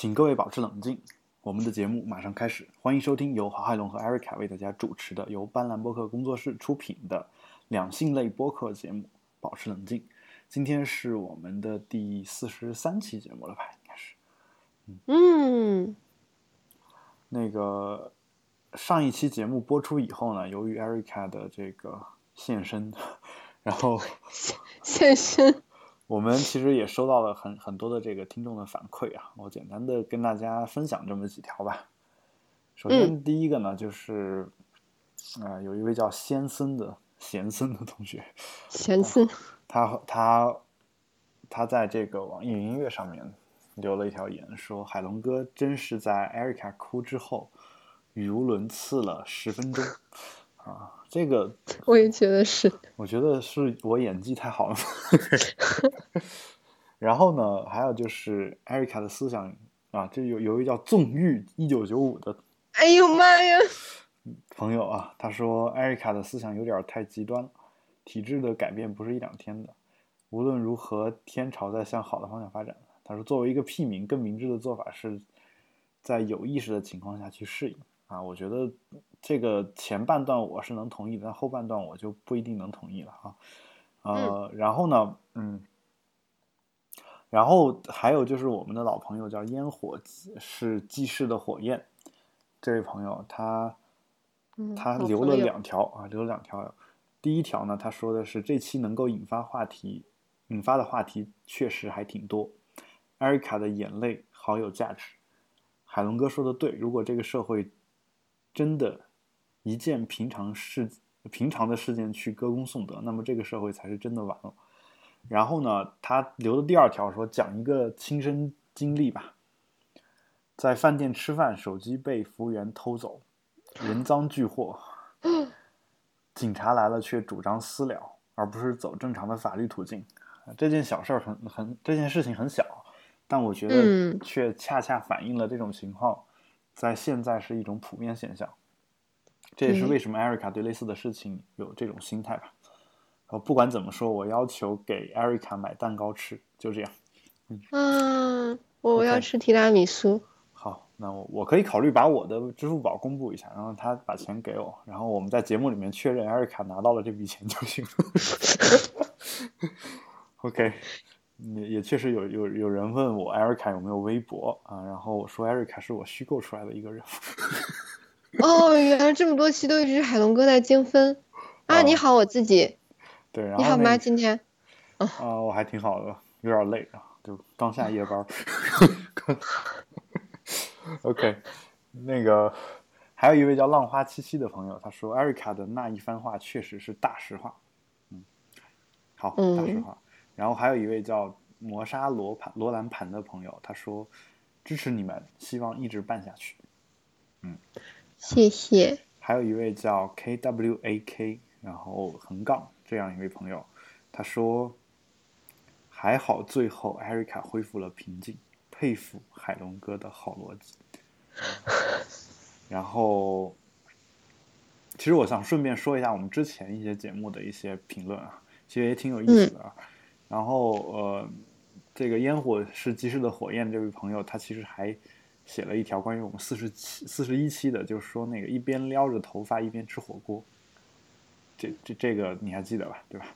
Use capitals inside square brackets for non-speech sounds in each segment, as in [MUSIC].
请各位保持冷静，我们的节目马上开始。欢迎收听由郝海龙和艾瑞卡为大家主持的、由斑斓播客工作室出品的两性类播客节目《保持冷静》。今天是我们的第四十三期节目了吧？应该是。嗯，那个上一期节目播出以后呢，由于艾瑞卡的这个现身，[LAUGHS] 然后现身。我们其实也收到了很很多的这个听众的反馈啊，我简单的跟大家分享这么几条吧。首先第一个呢，就是啊，有一位叫先森的贤森的同学，贤森，他他他在这个网易云音乐上面留了一条言，说海龙哥真是在 Erica 哭之后语无伦次了十分钟啊。这个 [LAUGHS] 我也觉得是，[LAUGHS] 我觉得是我演技太好了。[LAUGHS] 然后呢，还有就是艾瑞卡的思想啊，这有有一位叫纵欲一九九五的，哎呦妈呀，朋友啊，他说艾瑞卡的思想有点太极端了，体制的改变不是一两天的。无论如何，天朝在向好的方向发展。他说，作为一个屁民，更明智的做法是在有意识的情况下去适应啊。我觉得。这个前半段我是能同意的，但后半段我就不一定能同意了啊。呃，然后呢，嗯，然后还有就是我们的老朋友叫烟火是济世的火焰，这位朋友他他留了两条啊，留了两条。第一条呢，他说的是这期能够引发话题，引发的话题确实还挺多。艾瑞卡的眼泪好有价值。海龙哥说的对，如果这个社会真的。一件平常事、平常的事件去歌功颂德，那么这个社会才是真的完了。然后呢，他留的第二条说讲一个亲身经历吧，在饭店吃饭，手机被服务员偷走，人赃俱获，[LAUGHS] 警察来了却主张私了，而不是走正常的法律途径。这件小事儿很很，这件事情很小，但我觉得却恰恰反映了这种情况在现在是一种普遍现象。这也是为什么艾瑞卡对类似的事情有这种心态吧。呃，不管怎么说，我要求给艾瑞卡买蛋糕吃，就这样。嗯，我要吃提拉米苏。好，那我我可以考虑把我的支付宝公布一下，然后他把钱给我，然后我们在节目里面确认艾瑞卡拿到了这笔钱就行了。[LAUGHS] OK，也也确实有有有人问我艾瑞卡有没有微博啊，然后我说艾瑞卡是我虚构出来的一个人。[LAUGHS] 哦，原来这么多期都一直是海龙哥在精分啊！你好，我自己。对，你好吗？今天？啊，我还挺好的，有点累啊，就刚下夜班。[LAUGHS] OK，那个还有一位叫浪花七七的朋友，他说艾瑞卡的那一番话确实是大实话。嗯，好，大实话。然后还有一位叫磨砂罗盘罗兰盘的朋友，他说支持你们，希望一直办下去。嗯。谢谢。还有一位叫 K W A K，然后横杠这样一位朋友，他说：“还好最后艾瑞卡恢复了平静，佩服海龙哥的好逻辑。”然后，其实我想顺便说一下我们之前一些节目的一些评论啊，其实也挺有意思的。然后呃，这个烟火是及时的火焰这位朋友，他其实还。写了一条关于我们四十七、四十一期的，就是说那个一边撩着头发一边吃火锅，这这这个你还记得吧？对吧？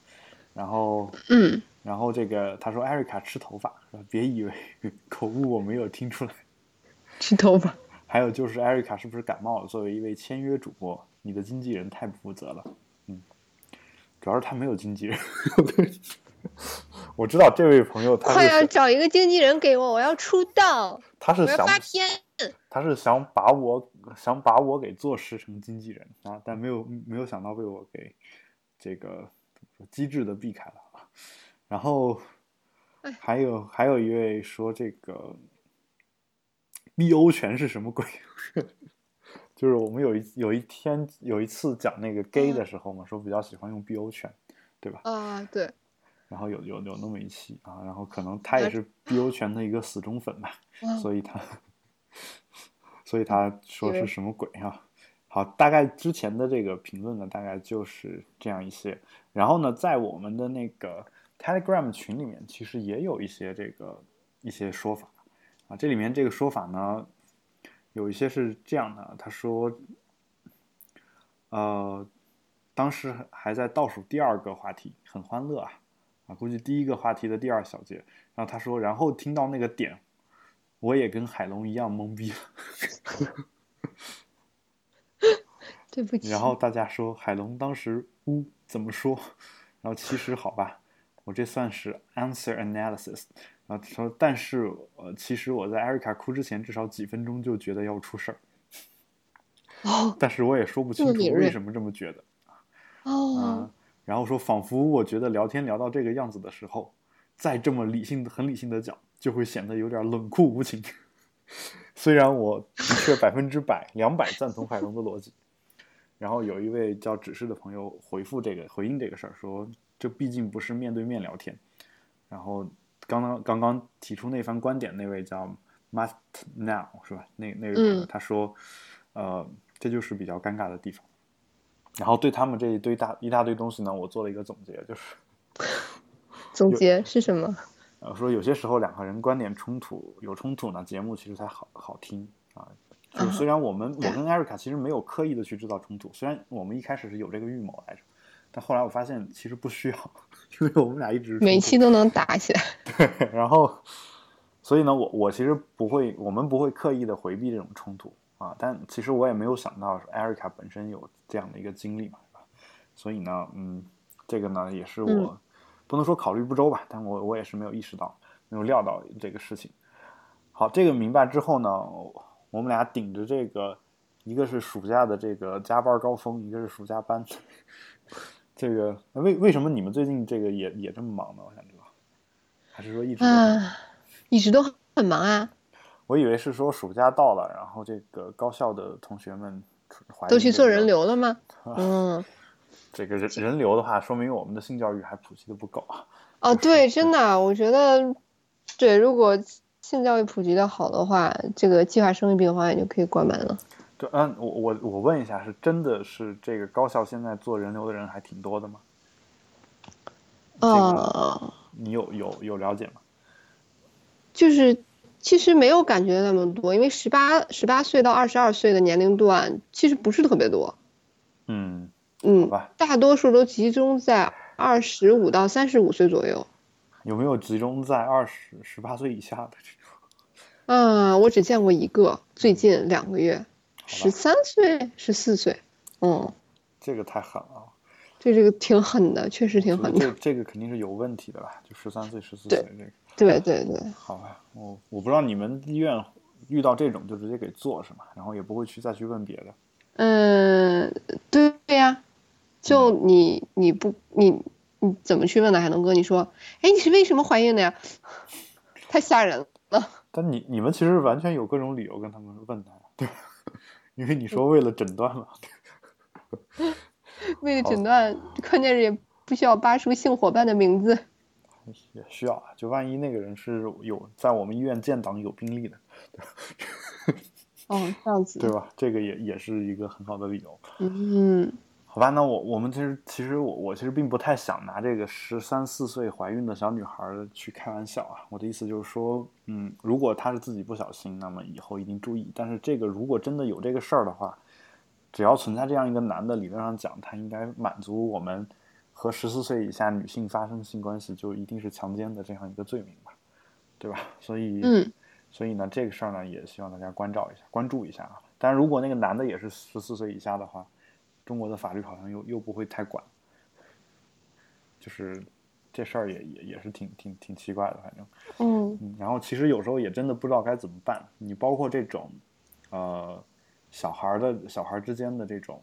然后嗯，然后这个他说艾瑞卡吃头发，别以为 [LAUGHS] 口误我没有听出来，吃头发。[LAUGHS] 还有就是艾瑞卡是不是感冒了？作为一位签约主播，你的经纪人太不负责了。嗯，主要是他没有经纪人。[LAUGHS] [LAUGHS] 我知道这位朋友，他快要找一个经纪人给我，我要出道。他是想发片，他是想把我想把我给做实成经纪人啊，但没有没有想到被我给这个机智的避开了啊。然后还有还有一位说这个 BO 权是什么鬼？[LAUGHS] 就是我们有一有一天有一次讲那个 gay 的时候嘛，说比较喜欢用 BO 权，对吧？啊，对。然后有有有那么一期啊，然后可能他也是 BO 圈的一个死忠粉吧，[LAUGHS] 所以他所以他说是什么鬼啊？好，大概之前的这个评论呢，大概就是这样一些。然后呢，在我们的那个 Telegram 群里面，其实也有一些这个一些说法。啊，这里面这个说法呢，有一些是这样的，他说，呃，当时还在倒数第二个话题，很欢乐啊，啊，估计第一个话题的第二小节，然后他说，然后听到那个点，我也跟海龙一样懵逼了。[LAUGHS] 对不起。然后大家说海龙当时呜怎么说？然后其实好吧，我这算是 answer analysis。然后说，但是呃，其实我在艾瑞卡哭之前至少几分钟就觉得要出事儿。哦但是我也说不清楚为什么这么觉得。哦嗯，然后说，仿佛我觉得聊天聊到这个样子的时候，再这么理性的、很理性的讲，就会显得有点冷酷无情。[LAUGHS] 虽然我的确百分之百、两百赞同海龙的逻辑，然后有一位叫指示的朋友回复这个回应这个事儿，说这毕竟不是面对面聊天。然后刚刚刚刚提出那番观点那位叫 Must Now 是吧？那那位朋友嗯他说，呃，这就是比较尴尬的地方。然后对他们这一堆大一大堆东西呢，我做了一个总结，就是 [LAUGHS] 总结是什么？呃说有些时候两个人观点冲突有冲突呢，节目其实才好好听啊。就虽然我们我跟艾瑞卡其实没有刻意的去制造冲突，虽然我们一开始是有这个预谋来着，但后来我发现其实不需要，[LAUGHS] 因为我们俩一直每期都能打起来。对，然后，所以呢，我我其实不会，我们不会刻意的回避这种冲突啊。但其实我也没有想到艾瑞卡本身有这样的一个经历嘛，是吧？所以呢，嗯，这个呢也是我、嗯不能说考虑不周吧，但我我也是没有意识到，没有料到这个事情。好，这个明白之后呢，我们俩顶着这个，一个是暑假的这个加班高峰，一个是暑假班。[LAUGHS] 这个为为什么你们最近这个也也这么忙呢？我想知道，还是说一直？啊，一直都很忙啊，我以为是说暑假到了，然后这个高校的同学们都去做人，流了吗？[LAUGHS] 嗯，这个人人流的话，说明我们的性教育还普及的不够啊。哦，对，真的，我觉得，对，如果性教育普及的好的话，这个计划生育病房也就可以关门了。对，嗯，我我我问一下，是真的是这个高校现在做人流的人还挺多的吗？这个呃，你有有有了解吗？就是其实没有感觉那么多，因为十八十八岁到二十二岁的年龄段其实不是特别多，嗯，嗯吧，大多数都集中在二十五到三十五岁左右。有没有集中在二十十八岁以下的这种？嗯，我只见过一个，最近两个月，十三岁、十四岁，嗯，这个太狠了啊，对这个挺狠的，确实挺狠的。这这个肯定是有问题的吧？就十三岁、十四岁这个。对对对，好吧，我我不知道你们医院遇到这种就直接给做是吗？然后也不会去再去问别的。嗯，对对呀，就你你不你你怎么去问的海龙哥？你说，哎，你是为什么怀孕的呀？[LAUGHS] 太吓人了。[LAUGHS] 但你你们其实完全有各种理由跟他们问他，对吧？[LAUGHS] 因为你说为了诊断嘛，为了诊断，关键是也不需要扒出性伙伴的名字。也需要啊。就万一那个人是有在我们医院建档有病例的，哦，这样子。对吧？这个也也是一个很好的理由。嗯，好吧，那我我们其实其实我我其实并不太想拿这个十三四岁怀孕的小女孩儿去开玩笑啊。我的意思就是说，嗯，如果她是自己不小心，那么以后一定注意。但是这个如果真的有这个事儿的话，只要存在这样一个男的，理论上讲，他应该满足我们和十四岁以下女性发生性关系就一定是强奸的这样一个罪名吧，对吧？所以，嗯，所以呢，这个事儿呢，也希望大家关照一下、关注一下啊。当然，如果那个男的也是十四岁以下的话，中国的法律好像又又不会太管，就是这事儿也也也是挺挺挺奇怪的，反正，嗯嗯，然后其实有时候也真的不知道该怎么办。你包括这种，呃，小孩儿的小孩儿之间的这种，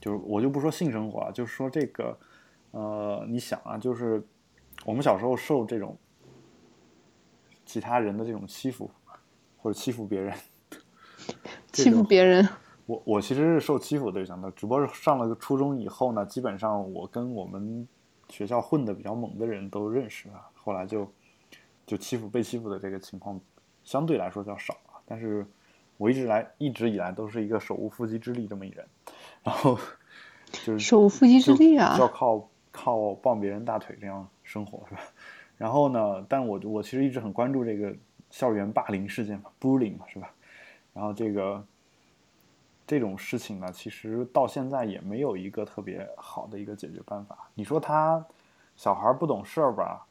就是我就不说性生活啊，就是说这个，呃，你想啊，就是我们小时候受这种其他人的这种欺负，或者欺负别人，欺负别人。我我其实是受欺负对象的，只不过是上了个初中以后呢，基本上我跟我们学校混的比较猛的人都认识啊，后来就就欺负被欺负的这个情况相对来说较少啊。但是我一直来一直以来都是一个手无缚鸡之力这么一人，然后就 [LAUGHS] 是手无缚鸡之力啊要靠靠抱别人大腿这样生活是吧？[LAUGHS] 然后呢，但我我其实一直很关注这个校园霸凌事件嘛，bullying 嘛，是吧？然后这个这种事情呢，其实到现在也没有一个特别好的一个解决办法。你说他小孩不懂事儿吧？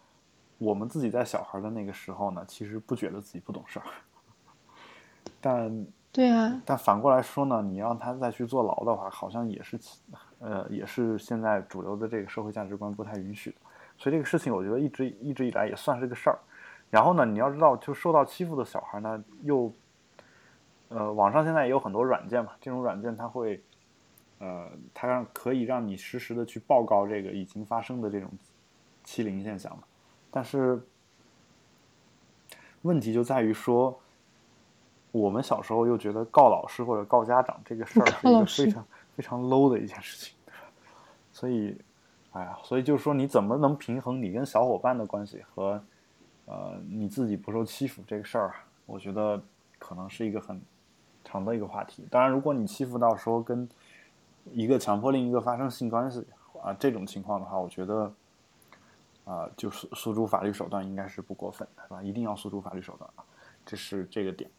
我们自己在小孩的那个时候呢，其实不觉得自己不懂事儿，但对啊，但反过来说呢，你让他再去坐牢的话，好像也是，呃，也是现在主流的这个社会价值观不太允许的。所以这个事情，我觉得一直一直以来也算是个事儿。然后呢，你要知道，就受到欺负的小孩呢，又，呃，网上现在也有很多软件嘛，这种软件它会，呃，它让可以让你实时的去报告这个已经发生的这种欺凌现象嘛。但是问题就在于说，我们小时候又觉得告老师或者告家长这个事儿是一个非常非常 low 的一件事情，所以，哎呀，所以就是说，你怎么能平衡你跟小伙伴的关系和？呃，你自己不受欺负这个事儿，我觉得可能是一个很长的一个话题。当然，如果你欺负到说跟一个强迫另一个发生性关系啊这种情况的话，我觉得啊，就诉诉诸法律手段应该是不过分的，是吧？一定要诉诸法律手段啊，这是这个点。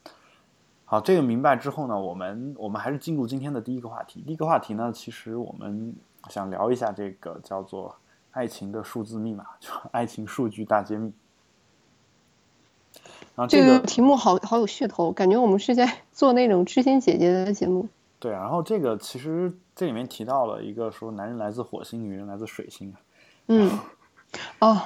好，这个明白之后呢，我们我们还是进入今天的第一个话题。第一个话题呢，其实我们想聊一下这个叫做“爱情的数字密码”，就爱情数据大揭秘。然后这个题目好好有噱头，感觉我们是在 [LAUGHS] 做那种知心姐姐的节目。对，然后这个其实这里面提到了一个说男人来自火星，女人来自水星啊。嗯，哦。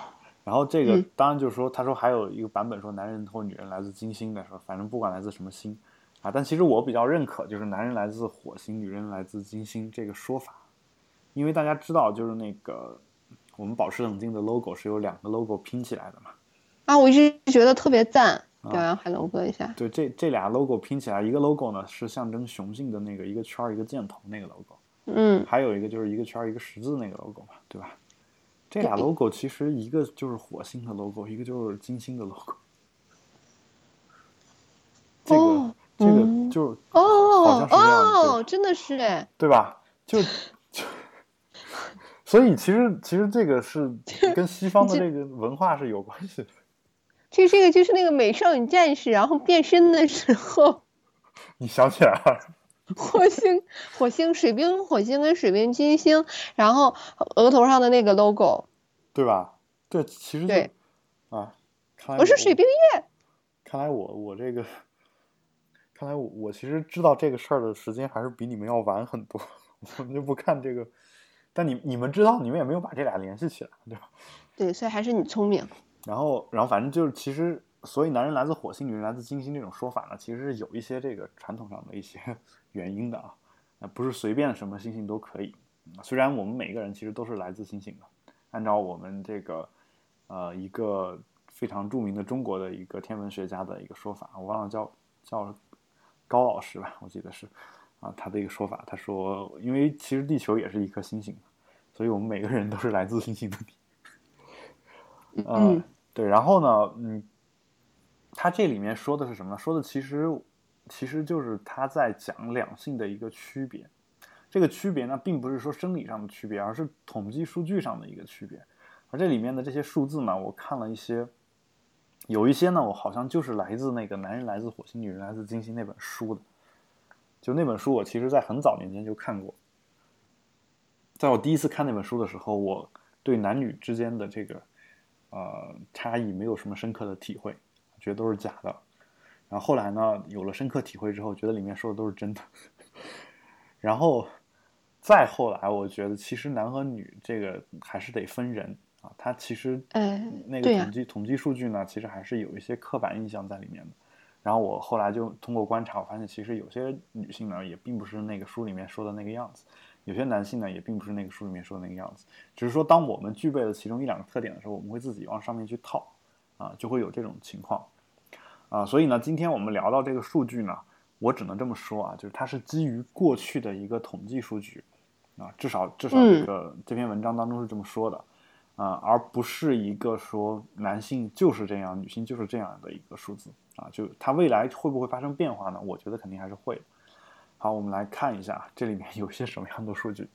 然后这个当然就是说，他说还有一个版本说男人或女人来自金星的，说反正不管来自什么星啊。但其实我比较认可就是男人来自火星，女人来自金星这个说法，因为大家知道就是那个我们保持冷静的 logo 是由两个 logo 拼起来的嘛。啊，我一直觉得特别赞，表扬海龙哥一下。对，这这俩 logo 拼起来，一个 logo 呢是象征雄性的那个一个圈一个箭头那个 logo，嗯，还有一个就是一个圈一个十字那个 logo 嘛，对吧？这俩 logo 其实一个就是火星的 logo，一个就是金星的 logo。这个这个就哦哦，真的是哎，对吧？就 [LAUGHS] 就。所以其实其实这个是跟西方的这个文化是有关系的。[LAUGHS] 这这个就是那个美少女战士，然后变身的时候，[LAUGHS] 你想起来了？火星、火星、水冰火星跟水冰金星，然后额头上的那个 logo，对吧？对，其实对啊，我是水冰月。看来我我这个，看来我我其实知道这个事儿的时间还是比你们要晚很多。[LAUGHS] 我们就不看这个，但你你们知道，你们也没有把这俩联系起来，对吧？[LAUGHS] 对，所以还是你聪明。然后，然后反正就是，其实，所以男人来自火星，女人来自金星这种说法呢，其实是有一些这个传统上的一些 [LAUGHS] 原因的啊，啊，不是随便什么星星都可以。虽然我们每个人其实都是来自星星的，按照我们这个，呃，一个非常著名的中国的一个天文学家的一个说法，我忘了叫叫高老师吧，我记得是，啊，他的一个说法，他说，因为其实地球也是一颗星星，所以我们每个人都是来自星星的你，嗯。对，然后呢，嗯，他这里面说的是什么呢？说的其实，其实就是他在讲两性的一个区别。这个区别呢，并不是说生理上的区别，而是统计数据上的一个区别。而这里面的这些数字呢，我看了一些，有一些呢，我好像就是来自那个《男人来自火星，女人来自金星》那本书的。就那本书，我其实在很早年间就看过。在我第一次看那本书的时候，我对男女之间的这个。呃，差异没有什么深刻的体会，觉得都是假的。然后后来呢，有了深刻体会之后，觉得里面说的都是真的。然后再后来，我觉得其实男和女这个还是得分人啊。他其实，那个统计统计数据呢，其实还是有一些刻板印象在里面的。然后我后来就通过观察，我发现其实有些女性呢，也并不是那个书里面说的那个样子。有些男性呢，也并不是那个书里面说的那个样子，只是说当我们具备了其中一两个特点的时候，我们会自己往上面去套，啊，就会有这种情况，啊，所以呢，今天我们聊到这个数据呢，我只能这么说啊，就是它是基于过去的一个统计数据，啊，至少至少这个这篇文章当中是这么说的，啊，而不是一个说男性就是这样，女性就是这样的一个数字，啊，就它未来会不会发生变化呢？我觉得肯定还是会。好，我们来看一下这里面有些什么样的数据。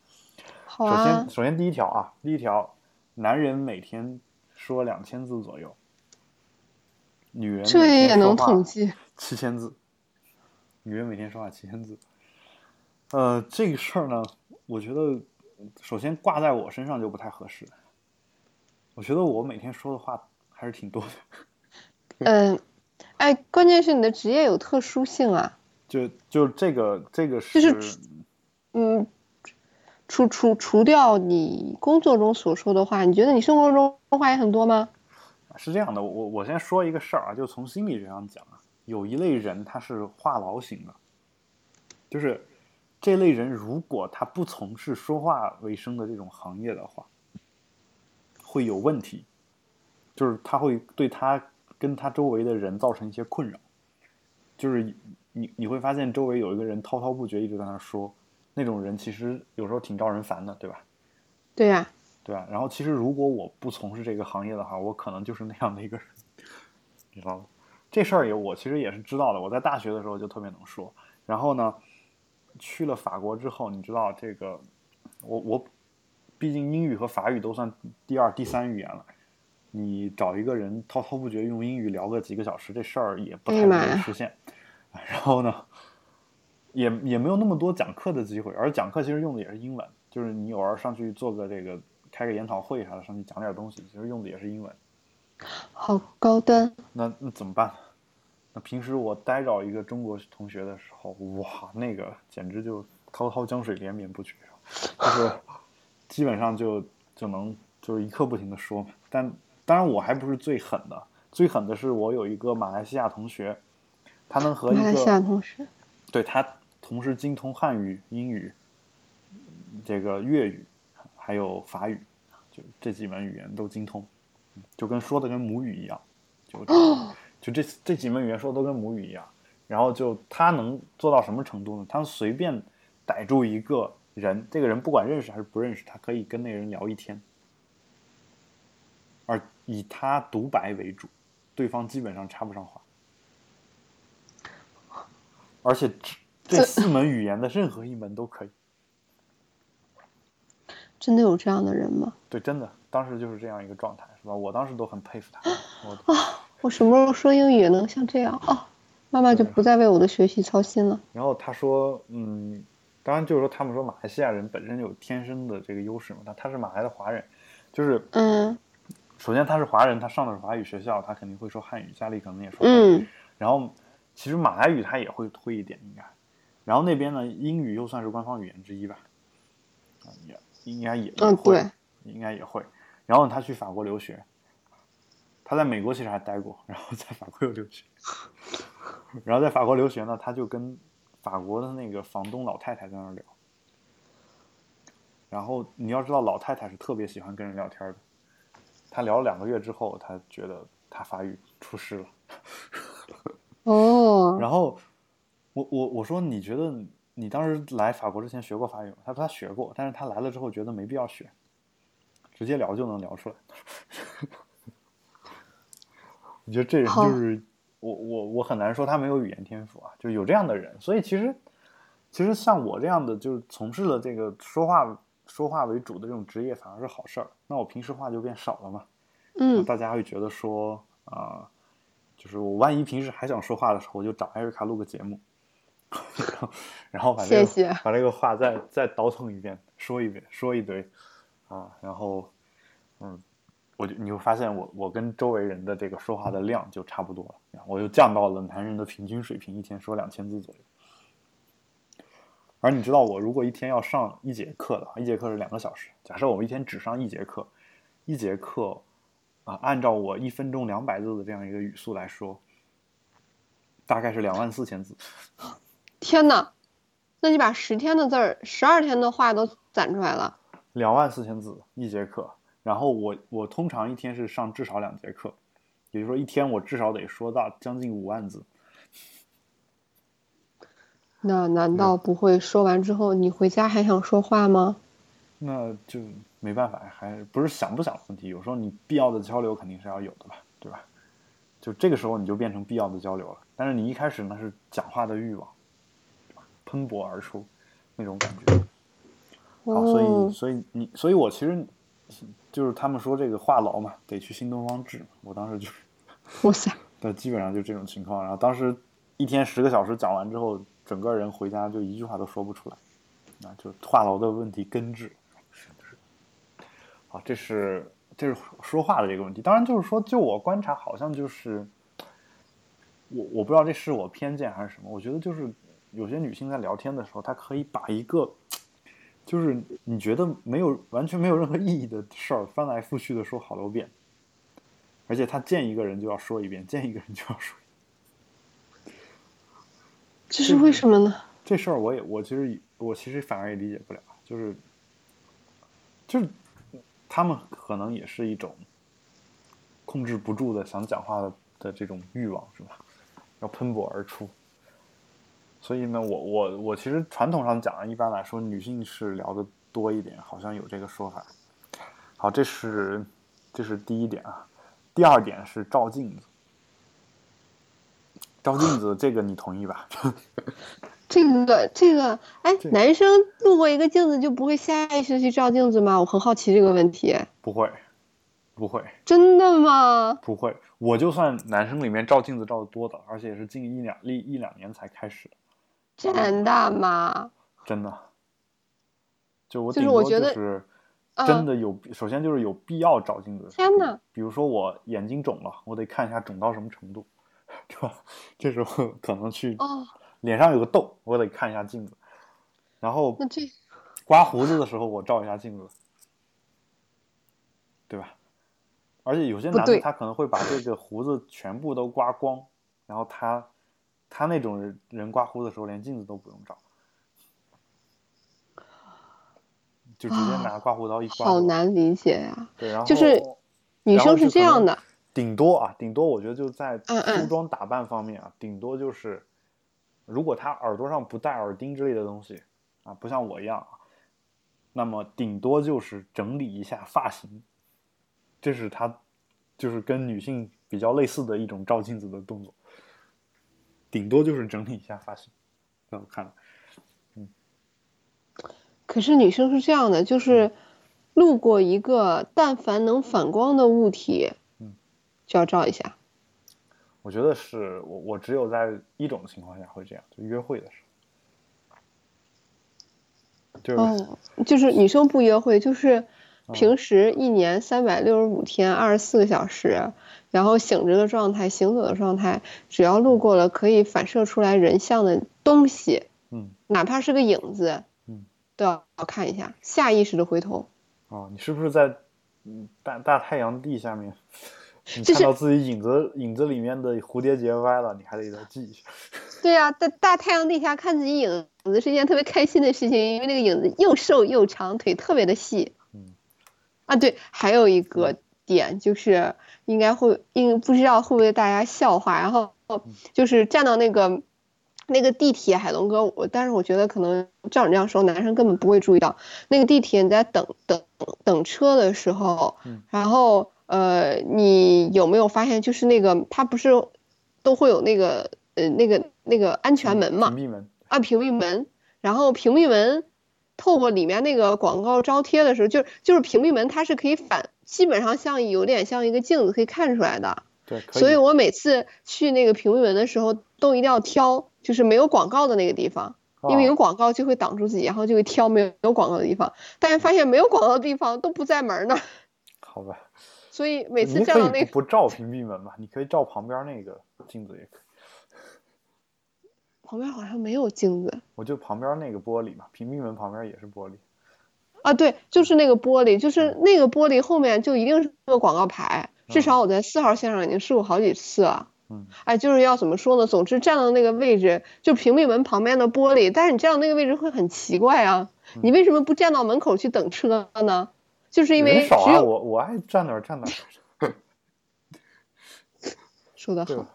好啊。首先，首先第一条啊，第一条，男人每天说两千字左右，女人这也能统计？[LAUGHS] 七千字，女人每天说话七千字。呃，这个事儿呢，我觉得首先挂在我身上就不太合适。我觉得我每天说的话还是挺多的，嗯，哎，关键是你的职业有特殊性啊。就就这个这个就是嗯，除除除掉你工作中所说的话，你觉得你生活中话也很多吗？是这样的，我我先说一个事儿啊，就从心理学上讲啊，有一类人他是话痨型的，就是这类人如果他不从事说话为生的这种行业的话，会有问题，就是他会对他跟他周围的人造成一些困扰，就是你你会发现周围有一个人滔滔不绝一直在那说，那种人其实有时候挺招人烦的，对吧？对呀、对吧？然后其实如果我不从事这个行业的话，我可能就是那样的一个人，你知道吗？这事儿也我其实也是知道的。我在大学的时候就特别能说，然后呢，去了法国之后，你知道这个，我我毕竟英语和法语都算第二、第三语言了。你找一个人滔滔不绝用英语聊个几个小时，这事儿也不太容易实现。[LAUGHS] 然后呢，也也没有那么多讲课的机会，而讲课其实用的也是英文，就是你偶尔上去做个这个开个研讨会啥的，上去讲点东西，其实用的也是英文。好高端。那那怎么办？那平时我待着一个中国同学的时候，哇，那个简直就滔滔江水连绵不绝，就是基本上就就能就是一刻不停的说。但当然我还不是最狠的，最狠的是我有一个马来西亚同学，他能和一马来西亚个同事，对他同时精通汉语、英语、这个粤语还有法语，就这几门语言都精通，就跟说的跟母语一样，就就这这几门语言说的都跟母语一样。然后就他能做到什么程度呢？他随便逮住一个人，这个人不管认识还是不认识，他可以跟那个人聊一天，而以他独白为主，对方基本上插不上话。而且这四门语言的任何一门都可以。[LAUGHS] 真的有这样的人吗？对，真的，当时就是这样一个状态，是吧？我当时都很佩服他。我我什么时候说英语也能像这样哦？妈妈就不再为我的学习操心了。然后他说，嗯，当然就是说，他们说马来西亚人本身有天生的这个优势嘛，他他是马来的华人，就是嗯首先他是华人，他上的是华语学校，他肯定会说汉语，家里可能也说汉语。嗯然后其实马来语他也会会一点应该，然后那边呢英语又算是官方语言之一吧，啊也应该也会，对，应该也会。然后他去法国留学，他在美国其实还待过，然后在法国又留学，[LAUGHS] 然后在法国留学呢，他就跟法国的那个房东老太太在那儿聊。然后你要知道，老太太是特别喜欢跟人聊天的。她聊了两个月之后，她觉得她法语出师了。哦，[LAUGHS] 然后我我我说你觉得你当时来法国之前学过法语吗？他说她学过，但是她来了之后觉得没必要学，直接聊就能聊出来。[LAUGHS] 我觉得这人就是我我我很难说他没有语言天赋啊，就是有这样的人。所以其实其实像我这样的，就是从事了这个说话说话为主的这种职业，反而是好事儿。那我平时话就变少了嘛。嗯，大家会觉得说啊、就是我万一平时还想说话的时候，我就找艾瑞卡录个节目，然 [LAUGHS] 后然后把这个谢谢把这个话再再倒腾一遍，说一遍，说一堆啊，然后嗯，我就你会发现我我跟周围人的这个说话的量就差不多了，我就降到了男人的平均水平，一天说两千字左右。而你知道，我如果一天要上一节课的话，一节课是两个小时。假设我们一天只上一节课，一节课啊，按照我一分钟两百字的这样一个语速来说，大概是两万四千字。[LAUGHS] 天呐，那你把十天的字儿、十二天的话都攒出来了。两万四千字一节课，然后我我通常一天是上至少两节课，也就是说一天我至少得说到将近五万字。[LAUGHS] 那难道不会说完之后你回家还想说话吗？那就没办法，还不是想不想的问题。有时候你必要的交流肯定是要有的吧，对吧？就这个时候你就变成必要的交流了。但是你一开始呢是讲话的欲望，喷薄而出那种感觉。好，所以哦，所以你，所以我其实就是他们说这个话痨嘛，得去新东方治。我当时就是 [LAUGHS] 哇塞，[LAUGHS] 对，基本上就这种情况。然后当时一天十个小时讲完之后，整个人回家就一句话都说不出来，那就话痨的问题根治。好，这是这是说话的这个问题。当然，就是说，就我观察，好像就是我我不知道这是我偏见还是什么。我觉得就是有些女性在聊天的时候，她可以把一个就是你觉得没有完全没有任何意义的事儿翻来覆去的说好多遍，而且他见一个人就要说一遍，见一个人就要说一遍。这是为什么呢？[LAUGHS] 这事儿我也我其实我其实反而也理解不了，就是就是他们可能也是一种控制不住的想讲话的的这种欲望，是吧？要喷薄而出。所以呢，我我我其实传统上讲，一般来说女性是聊的多一点，好像有这个说法。好，这是这是第一点啊。第二点是照镜子。照镜子，这个你同意吧？[LAUGHS] 这个这个，哎，男生路过一个镜子就不会下意识去照镜子吗？我很好奇这个问题。不会，不会。真的吗？不会。我就算男生里面照镜子照的多的，而且也是近一两一一两年才开始。真的吗？真的。就我就是我觉得是真的有，首先就是有必要照镜子。天哪！比如说我眼睛肿了，我得看一下肿到什么程度。对吧？这时候可能去哦，脸上有个痘，我得看一下镜子。然后刮胡子的时候，我照一下镜子，对吧？而且有些男的他可能会把这个胡子全部都刮光，然后他他那种人人刮胡子的时候连镜子都不用照，就直接拿刮胡刀一刮。好难理解呀。对，然后就是女生是这样的。顶多啊，顶多我觉得就在梳妆打扮方面啊，顶多就是，如果他耳朵上不戴耳钉之类的东西啊，不像我一样啊，那么顶多就是整理一下发型，这是他就是跟女性比较类似的一种照镜子的动作，顶多就是整理一下发型，在我看来，嗯。可是女生是这样的，就是路过一个但凡能反光的物体。就要照一下，我觉得是我我只有在一种情况下会这样，就约会的时候，就是哦，就是女生不约会，就是平时一年三百六十五天二十四个小时，然后醒着的状态、行走的状态，只要路过了可以反射出来人像的东西，嗯，哪怕是个影子，嗯，都要看一下，下意识的回头。哦，你是不是在嗯大大太阳地下面？你看到自己影子影子里面的蝴蝶结歪了，你还得再系一下。[LAUGHS] 对啊，在大太阳底下看自己影子是一件特别开心的事情，因为那个影子又瘦又长，腿特别的细。嗯。啊，对，还有一个点就是应该会，应不知道会不会大家笑话，然后就是站到那个那个地铁，海龙哥，我但是我觉得可能照你这样说，男生根本不会注意到那个地铁你在等等等车的时候，然后。呃，你有没有发现，就是那个它不是都会有那个呃那个那个安全门嘛？屏蔽门啊，屏蔽门。然后屏蔽门透过里面那个广告招贴的时候，就就是屏蔽门它是可以反，基本上像有点像一个镜子可以看出来的。对，所以我每次去那个屏蔽门的时候，都一定要挑就是没有广告的那个地方，因为有广告就会挡住自己，然后就会挑没有有广告的地方。但是发现没有广告的地方都不在门呢。[LAUGHS] 好吧。所以每次站到那不照屏蔽门吧，你可以照旁边那个镜子也可以。[LAUGHS] 旁边好像没有镜子。我就旁边那个玻璃嘛，屏蔽门旁边也是玻璃。啊，对，就是那个玻璃，就是那个玻璃后面就一定是个广告牌。至少我在四号线上已经试过好几次了。嗯。哎，就是要怎么说呢？总之站到那个位置，就屏蔽门旁边的玻璃。但是你站到那个位置会很奇怪啊！你为什么不站到门口去等车呢？就是因为少啊，我我爱站哪站哪。[LAUGHS] 说的好，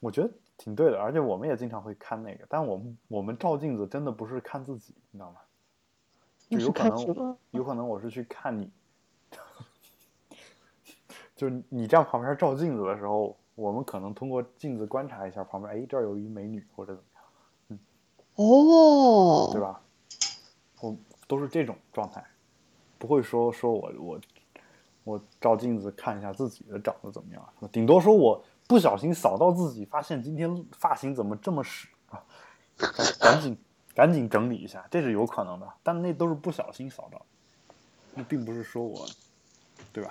我觉得挺对的，而且我们也经常会看那个，但我们我们照镜子真的不是看自己，你知道吗？有可能有可能我是去看你，[LAUGHS] 就是你站旁边照镜子的时候，我们可能通过镜子观察一下旁边，哎，这儿有一美女或者怎么样，嗯，哦，对吧？我都是这种状态。不会说说我我我照镜子看一下自己的长得怎么样，顶多说我不小心扫到自己，发现今天发型怎么这么屎啊，赶赶紧赶紧整理一下，这是有可能的，但那都是不小心扫到，那并不是说我，对吧？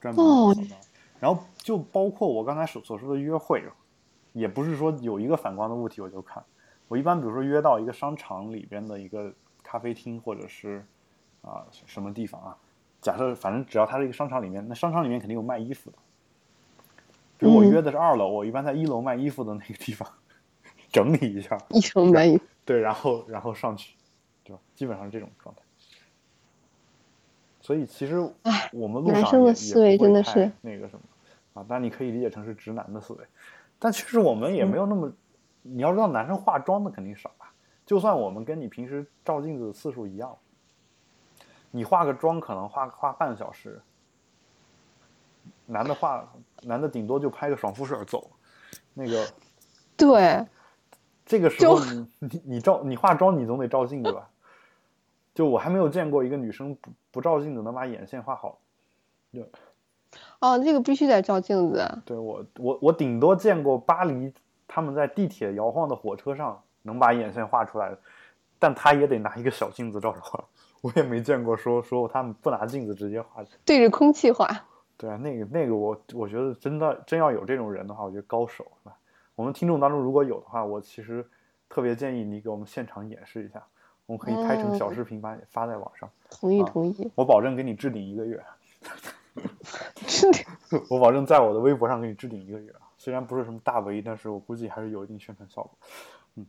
专门哦扫到，然后就包括我刚才所所说的约会，也不是说有一个反光的物体我就看，我一般比如说约到一个商场里边的一个咖啡厅或者是啊、什么地方啊，假设反正只要它是一个商场里面，那商场里面肯定有卖衣服的。比如我嗯约的是二楼，我一般在一楼卖衣服的那个地方 [LAUGHS] 整理一下，一生满意。对，然后然后上去，对吧？基本上是这种状态。所以其实我们路上男生的也思维真的是那个什么啊，当然你可以理解成是直男的思维，但其实我们也没有那么，你要知道男生化妆的肯定少吧，就算我们跟你平时照镜子的次数一样，你化个妆可能化化半个小时，男的化男的顶多就拍个爽肤水走，那个对，这个时候你你你照你化妆你总得照镜子吧？就我还没有见过一个女生不不照镜子能把眼线画好。就哦，这个必须得照镜子。对我我我顶多见过巴黎他们在地铁摇晃的火车上能把眼线画出来的，但他也得拿一个小镜子照着画。我也没见过说说他们不拿镜子直接画。对着空气画。对啊，那个那个我我觉得真的真要有这种人的话，我觉得高手？我们听众当中如果有的话，我其实特别建议你给我们现场演示一下，我们可以拍成小哦视频把你发在网上，同意啊同意。我保证给你置顶一个月，置顶。我保证在我的微博上给你置顶一个月啊。虽然不是什么大 V，但是我估计还是有一定宣传效果。嗯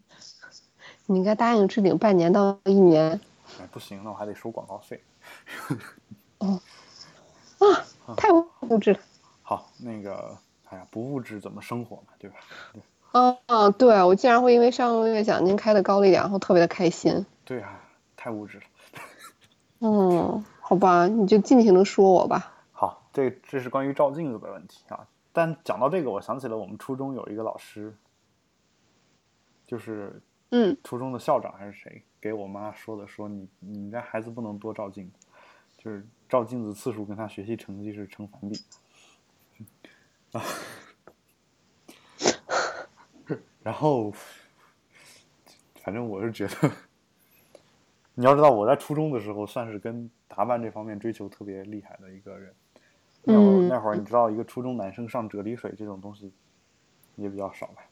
你应该答应置顶半年到一年。哎，不行，那我还得收广告费。[LAUGHS] 啊太物质了。好，那个，哎呀，不物质怎么生活嘛，对吧？对嗯嗯，对我竟然会因为上个月奖金开的高了一点，然后特别的开心。对啊，太物质了。[LAUGHS] 嗯，好吧，你就尽情的说我吧。好，这这是关于照镜子的问题啊。但讲到这个，我想起了我们初中有一个老师，就是嗯，初中的校长还是谁给我妈说的，说你你们家孩子不能多照镜子，就是照镜子次数跟他学习成绩是成反比。啊，[LAUGHS] 然后，反正我是觉得，你要知道我在初中的时候算是跟打扮这方面追求特别厉害的一个人。那会儿、嗯那会儿你知道，一个初中男生上啫喱水这种东西也比较少吧？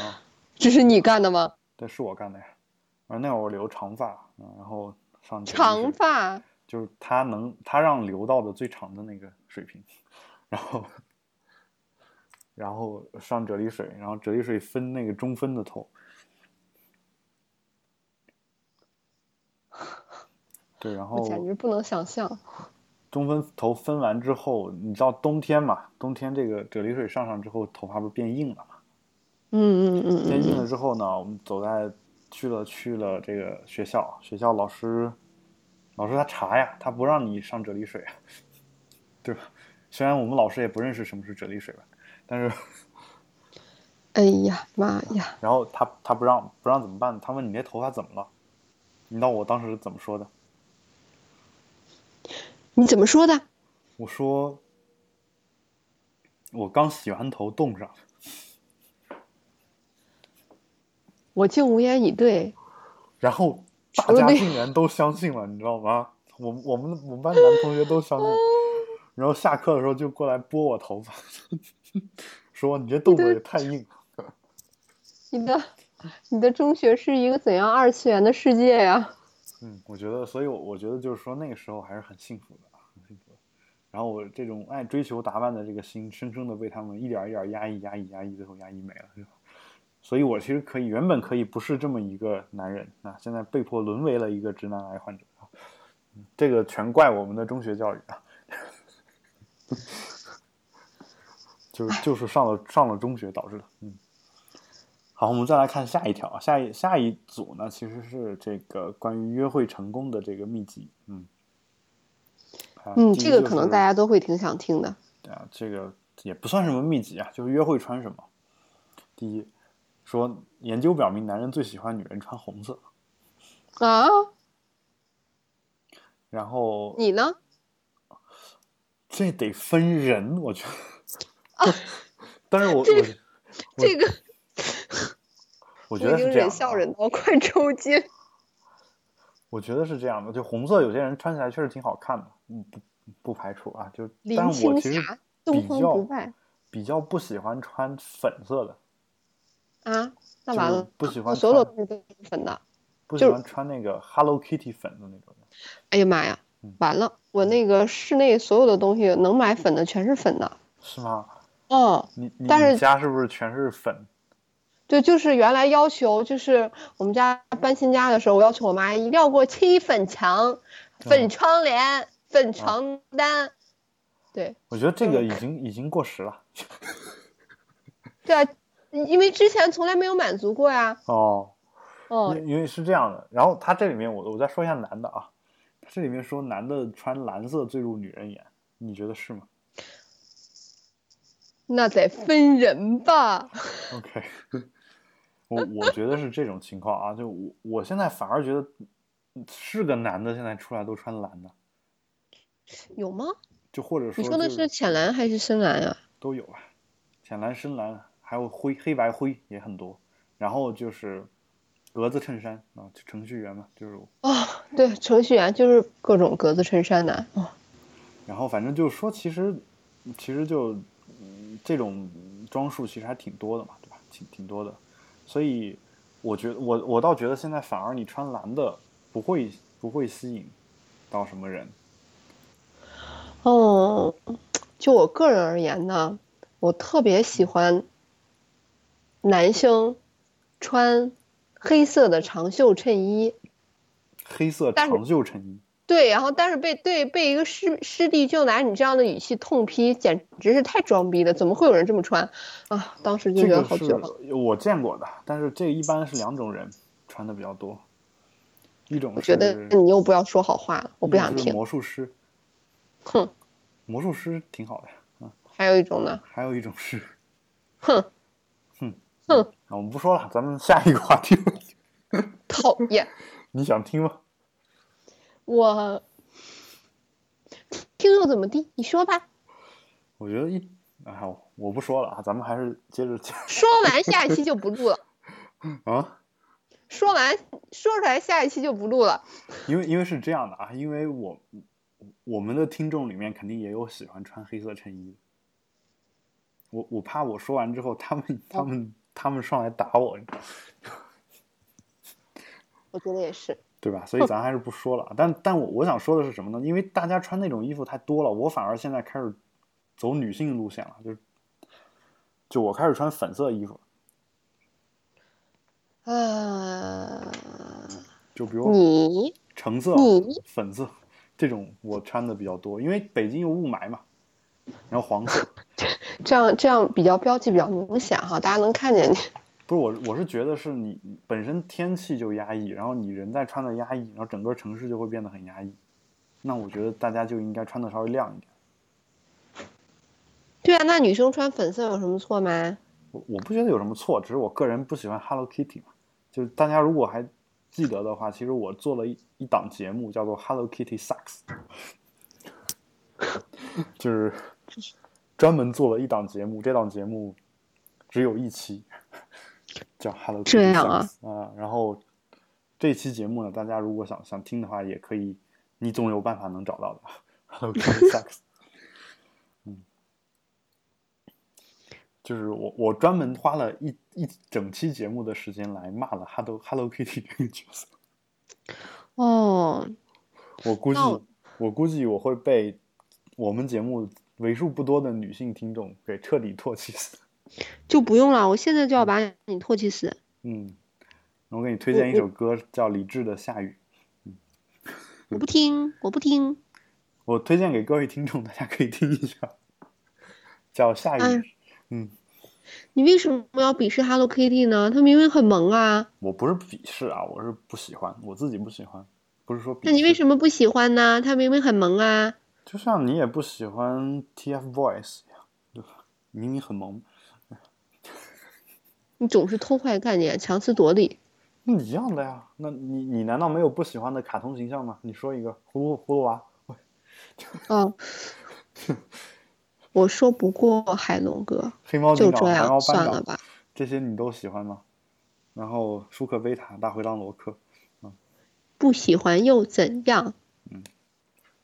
啊，这是你干的吗？对是我干的呀。而那会儿我留长发，嗯然后上长发。就是他能他让留到的最长的那个水平，[LAUGHS] 然后然后上啫喱水，然后啫喱水分那个中分的头。对，然后我简直不能想象。中分头分完之后，你知道冬天嘛？冬天这个啫喱水上上之后，头发不是变硬了嘛？嗯嗯嗯变硬嗯了之后呢，我们走在去了去了这个学校，学校老师老师他查呀，他不让你上啫喱水啊，对吧？虽然我们老师也不认识什么是啫喱水吧，但是哎呀妈呀！[LAUGHS] 然后他他不让不让怎么办？他问你这头发怎么了？你知道我当时怎么说的？你怎么说的？我说我刚洗完头冻上。我竟无言以对。然后大家竟然都相信了，你知道吗？我们我们我们班男同学都相信，[LAUGHS] 然后下课的时候就过来拨我头发，[LAUGHS] 说你这动作也太硬了。[LAUGHS] 你的你的中学是一个怎样二次元的世界呀？嗯，我觉得，所以我我觉得就是说那个时候还是很幸福的，很幸福的。然后我这种爱追求打扮的这个心，深深的被他们一点儿一点儿压抑、压抑、压抑，最后压抑没了，是吧？所以我其实可以，原本可以不是这么一个男人啊，现在被迫沦为了一个直男癌患者这个全怪我们的中学教育啊，[LAUGHS] 就是就是上了上了中学导致的。嗯，好，我们再来看下一条啊，下一下一组呢，其实是这个关于约会成功的这个秘籍。嗯，啊嗯，这个可能大家都会挺想听的。对啊，这个也不算什么秘籍啊，就是约会穿什么。第一，说研究表明男人最喜欢女人穿红色，啊，然后你呢？这得分人，我觉得。[LAUGHS] 但是我这我这个我觉得是这样笑忍到快抽筋。我觉得是这样的，就红色有些人穿起来确实挺好看的，嗯，不不排除啊，就林但是我青其实比较不败比较不喜欢穿粉色的，啊，那完了，不喜欢我所有的东西都是粉的。不喜欢穿那个 Hello Kitty 粉的那种的。哎呀妈呀嗯，完了，我那个室内所有的东西能买粉的全是粉的。是吗？哦，你你但是你家是不是全是粉？对，就是原来要求，就是我们家搬新家的时候，我要求我妈一定要给我漆粉墙、粉窗帘、粉床单。对我觉得这个嗯已经已经过时了。[LAUGHS] 对啊，因为之前从来没有满足过呀。哦，哦，因因为是这样的，然后他这里面我我再说一下男的啊，他这里面说男的穿蓝色最入女人眼，你觉得是吗那得分人吧。？OK，[LAUGHS] 我我觉得是这种情况啊，就我我现在反而觉得是个男的现在出来都穿蓝的，有吗？就或者说你说的是浅蓝还是深蓝啊？都有啊，浅蓝、深蓝，还有灰、黑白灰也很多，然后就是格子衬衫啊，就程序员嘛，就是哦，对，程序员就是各种格子衬衫男。哦，然后反正就是说，其实其实就、嗯、这种装束其实还挺多的嘛，对吧？挺挺多的，所以我觉得我我倒觉得现在反而你穿蓝的不会不会吸引到什么人。哦，就我个人而言呢，我特别喜欢男生穿黑色的长袖衬衣。黑色长袖衬衣，对，然后但是被对被一个师师弟就拿你这样的语气痛批，简直是太装逼了！怎么会有人这么穿啊？当时就觉得好绝望。我见过的，但是这一般是两种人穿的比较多，一种我觉得你又不要说好话了，我不想听。魔术师，哼，魔术师挺好的，嗯，还有一种呢，还有一种是，哼哼哼，那我们不说了，咱们下一个话题，讨厌。你想听吗？我听又怎么地？你说吧。我觉得一，哎呀，我不说了啊，咱们还是接着讲说完下一期就不录了。[LAUGHS] 啊，说完说出来，下一期就不录了。因为因为是这样的啊，因为我我们的听众里面肯定也有喜欢穿黑色衬衣的，我我怕我说完之后，他们他们他们上来打我，我觉得也是。对吧？所以咱还是不说了。但但我我想说的是什么呢？因为大家穿那种衣服太多了，我反而现在开始走女性路线了，就是就我开始穿粉色衣服，啊，就比如你橙色、你粉色这种我穿的比较多，因为北京有雾霾嘛。然后黄色，[LAUGHS] 这样这样比较标记比较明显哈，大家能看见你。不是我，我是觉得是你本身天气就压抑，然后你人在穿的压抑，然后整个城市就会变得很压抑。那我觉得大家就应该穿的稍微亮一点。对啊，那女生穿粉色有什么错吗？我我不觉得有什么错，只是我个人不喜欢 Hello Kitty 嘛。就是大家如果还记得的话，其实我做了一一档节目叫做 Hello Kitty Sucks，[LAUGHS] 就是专门做了一档节目，这档节目只有一期，叫 Hello Kitty 这样啊啊。然后这期节目呢，大家如果想想听的话，也可以，你总有办法能找到的。[LAUGHS] Hello Kitty [LAUGHS] Sucks。就是我，我专门花了一一整期节目的时间来骂了 Hello Hello Kitty [LAUGHS] 这个角色。哦，我估计我，我估计我会被我们节目为数不多的女性听众给彻底唾弃死。就不用了，我现在就要把你唾弃死。嗯，我给你推荐一首歌，叫李志的《下雨》，我不听，我不听。我推荐给各位听众，大家可以听一下，叫《下雨》。嗯嗯，你为什么要鄙视 Hello Kitty 呢？它明明很萌啊。我不是鄙视啊，我是不喜欢，我自己不喜欢，不是说。那你为什么不喜欢呢？它明明很萌啊。就像你也不喜欢 TFBOYS 一样，对吧？明明很萌，你总是偷换概念，强词夺理。那一样的呀。那你你难道没有不喜欢的卡通形象吗？你说一个葫芦葫芦娃，[LAUGHS] 哦，我说不过海龙哥，黑猫警长算了吧。这些你都喜欢吗？然后舒克贝塔、大灰狼罗克，不喜欢又怎样？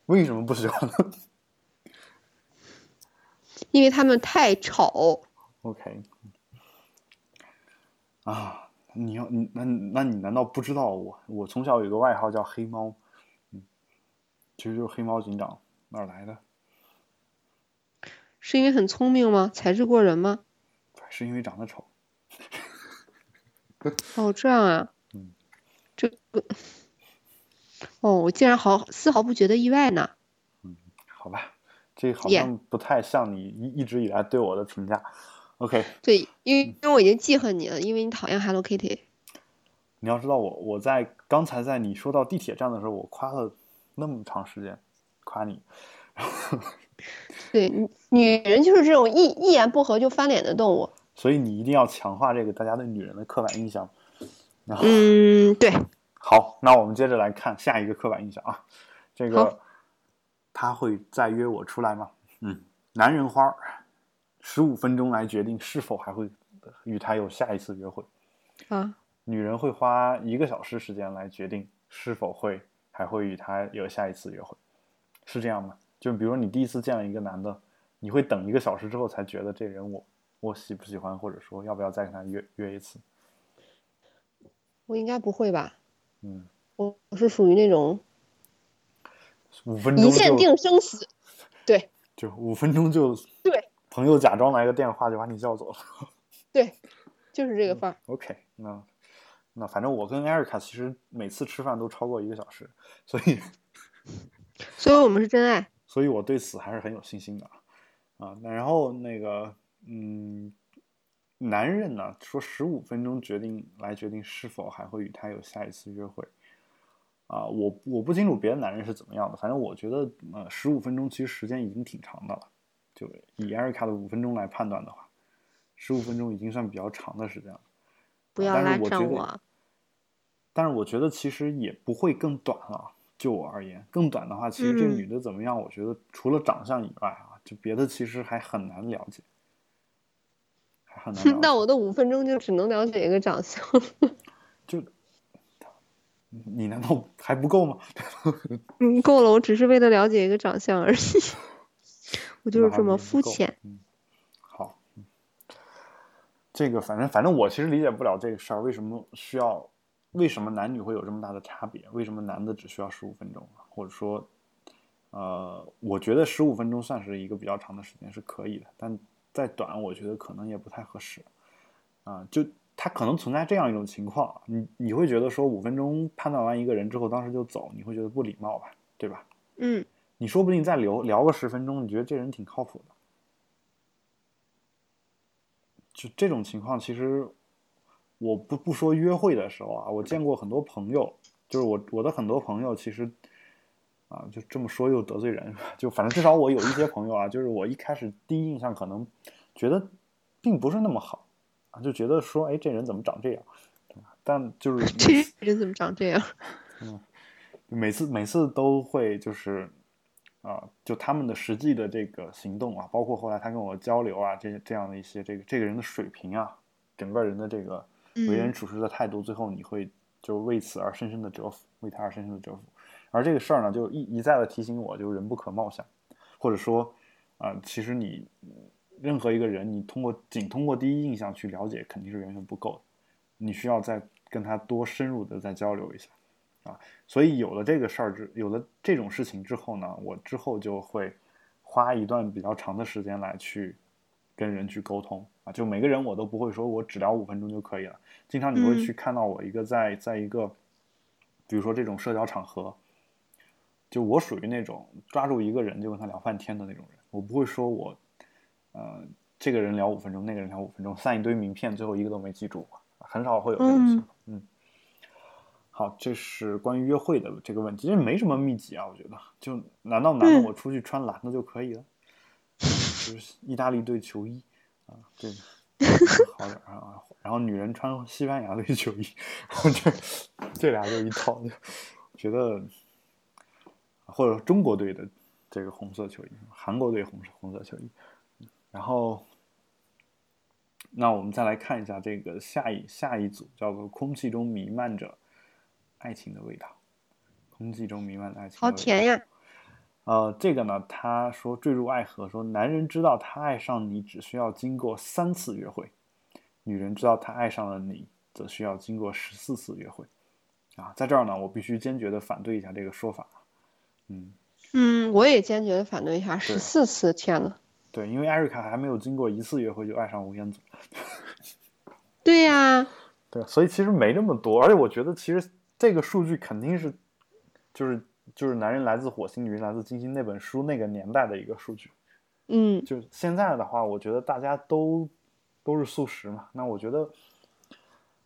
为什么不喜欢呢 [LAUGHS] 因为他们太丑。？OK，啊，你要你那那你难道不知道我我从小有个外号叫黑猫，嗯，其实就是黑猫警长哪儿来的？是因为很聪明吗？才智过人吗？是因为长得丑。哦，这样啊。嗯。这个。哦，我竟然毫丝毫不觉得意外呢。嗯好吧，这好像不太像你一一直以来对我的评价。OK，对，因为因为我已经记恨你了，因为你讨厌 Hello Kitty。你要知道我我在刚才在你说到地铁站的时候，我夸了那么长时间，夸你。[LAUGHS] 对，女女人就是这种一一言不合就翻脸的动物。所以你一定要强化这个大家对女人的刻板印象。然后，嗯，对，好，那我们接着来看下一个刻板印象啊，这个好他会再约我出来吗？嗯，男人花十五分钟来决定是否还会与他有下一次约会，啊，女人会花一个小时时间来决定是否会还会与他有下一次约会，是这样吗？就比如你第一次见了一个男的，你会等一个小时之后才觉得这人我我喜不喜欢，或者说要不要再跟他约约一次？我应该不会吧？嗯，我我是属于那种五分钟一线定生死。[LAUGHS] 对就五分钟就对朋友假装来个电话就把你叫走了。对，就是这个范儿。OK，那那反正我跟艾瑞卡其实每次吃饭都超过一个小时，所以 [LAUGHS] 所以我们是真爱。所以我对此还是很有信心的啊啊。那然后那个嗯，男人呢说十五分钟决定来决定是否还会与他有下一次约会啊，我我不清楚别的男人是怎么样的，反正我觉得呃十五分钟其实时间已经挺长的了，就以艾瑞卡的五分钟来判断的话，十五分钟已经算比较长的时间了。不要拉上我。但是我觉得其实也不会更短了。就我而言，更短的话，其实这女的怎么样，我觉得除了长相以外啊，就别的其实还很难了解，还很难了 [LAUGHS] 解。那我的五分钟就只能了解一个长相。[LAUGHS] 就你难道还不够吗？[LAUGHS] 嗯，够了，我只是为了了解一个长相而已。我就是这么肤浅。嗯，好，嗯这个反正反正我其实理解不了这个事儿，为什么需要，为什么男女会有这么大的差别？为什么男的只需要十五分钟，或者说，呃，我觉得十五分钟算是一个比较长的时间是可以的，但再短，我觉得可能也不太合适。啊，就它可能存在这样一种情况，你你会觉得说五分钟判断完一个人之后，当时就走，你会觉得不礼貌吧，对吧？嗯，你说不定再聊聊个十分钟，你觉得这人挺靠谱的。就这种情况，其实我不不说约会的时候啊，我见过很多朋友，就是我我的很多朋友，其实啊，就这么说又得罪人，就反正至少我有一些朋友啊，就是我一开始第一印象可能觉得并不是那么好啊，就觉得说，哎，这人怎么长这样？但就是这人怎么长这样？嗯每次每次都会就是啊、就他们的实际的这个行动啊，包括后来他跟我交流啊，这这样的一些这个这个人的水平啊，整个人的这个为人嗯处事的态度，最后你会就为此而深深的折服，为他而深深的折服。而这个事儿呢，就一一再的提醒我，就人不可貌相，或者说啊、其实你任何一个人，你通过仅通过第一印象去了解，肯定是远远不够的，你需要再跟他多深入的再交流一下。啊，所以有了这个事儿之，有了这种事情之后呢，我之后就会花一段比较长的时间来去跟人去沟通啊，就每个人我都不会说我只聊五分钟就可以了，经常你会嗯。去看到我一个在在一个，比如说这种社交场合，就我属于那种抓住一个人就跟他聊半天的那种人，我不会说我，呃，这个人聊五分钟，那个人聊五分钟，散一堆名片，最后一个都没记住，很少会有这种情况，嗯。好，这是关于约会的这个问题，这没什么秘籍啊，我觉得。就难道男的嗯我出去穿蓝的就可以了？就是意大利队球衣啊，这个好点儿啊。然后女人穿西班牙队球衣，然后这这俩就一套，就觉得或者中国队的这个红色球衣，韩国队红色红色球衣，然后，那我们再来看一下这个下一下一组，叫做“空气中弥漫着爱情的味道”。空气中弥漫的爱情，好甜呀！呃，这个呢，他说坠入爱河，说男人知道他爱上你只需要经过三次约会，女人知道他爱上了你则需要经过十四次约会。啊，在这儿呢，我必须坚决的反对一下这个说法。嗯嗯，我也坚决的反对一下，十四次，天呐。对，因为艾瑞卡还没有经过一次约会就爱上吴彦祖。[LAUGHS] 对呀。对，所以其实没那么多，而且我觉得其实这个数据肯定是，就是就是男人来自火星，女人来自金星那本书那个年代的一个数据。嗯。就现在的话，我觉得大家都都是素食嘛，那我觉得。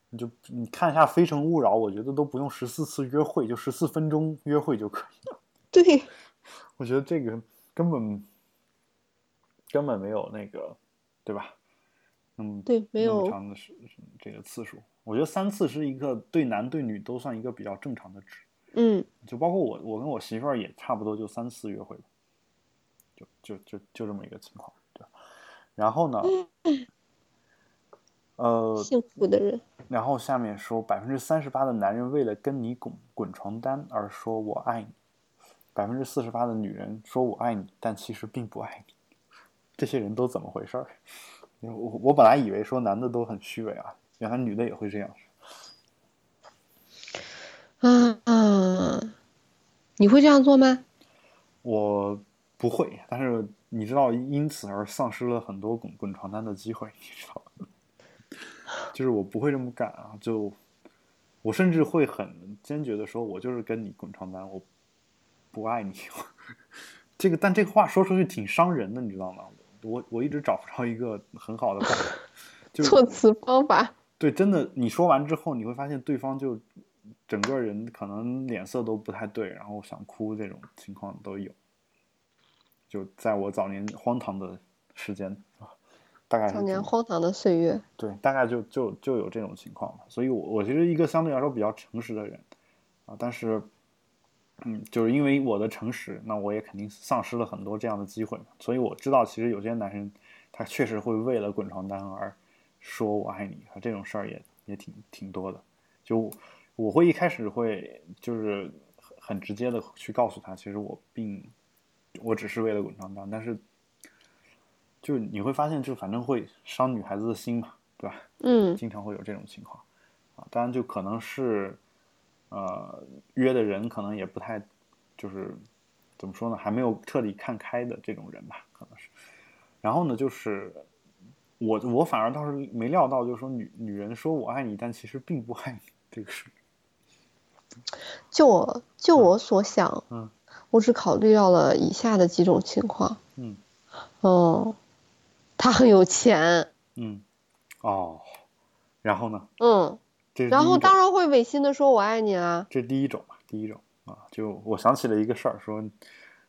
你就你看一下《非诚勿扰》，我觉得都不用十四次约会，就十四分钟约会就可以了。[LAUGHS] 对，我觉得这个根本根本没有那个，对吧？嗯，对，没有长的时这个次数。我觉得三次是一个对男对女都算一个比较正常的值。嗯，就包括我，我跟我媳妇儿也差不多就三次约会吧，就就就就这么一个情况，对。然后呢？[LAUGHS] 呃，幸福的人。然后下面说，百分之三十八的男人为了跟你滚滚床单而说我爱你，百分之四十八的女人说我爱你，但其实并不爱你。这些人都怎么回事儿？[LAUGHS] 我我本来以为说男的都很虚伪啊，原来女的也会这样。嗯嗯，你会这样做吗？我不会，但是你知道，因此而丧失了很多滚滚床单的机会，你知道吗？[LAUGHS] 就是我不会这么干啊！就我甚至会很坚决的说，我就是跟你滚床单，我不爱你。[LAUGHS] 这个，但这个话说出去挺伤人的，你知道吗？我我一直找不着一个很好的办法，[LAUGHS] 就措辞方法。对，真的，你说完之后，你会发现对方就整个人可能脸色都不太对，然后想哭这种情况都有。就在我早年荒唐的时间啊。大概早年荒唐的岁月，对，大概就就就有这种情况所以，我我其实一个相对来说比较诚实的人啊，但是，嗯，就是因为我的诚实，那我也肯定丧失了很多这样的机会所以我知道，其实有些男生他确实会为了滚床单而说我爱你，这种事儿也也挺挺多的。就我会一开始会就是很直接的去告诉他，其实我并我只是为了滚床单，但是。就你会发现，就反正会伤女孩子的心嘛，对吧？嗯，经常会有这种情况，啊，当然就可能是，呃，约的人可能也不太，就是怎么说呢，还没有彻底看开的这种人吧，可能是。然后呢，就是我我反而倒是没料到，就是说女女人说我爱你，但其实并不爱你这个事。[LAUGHS] 就我就我所想，嗯，我只考虑到了以下的几种情况，嗯，哦。他很有钱，嗯，哦，然后呢？嗯，然后当然会违心的说“我爱你”啊。这第一种嘛，第一种啊，就我想起了一个事儿，说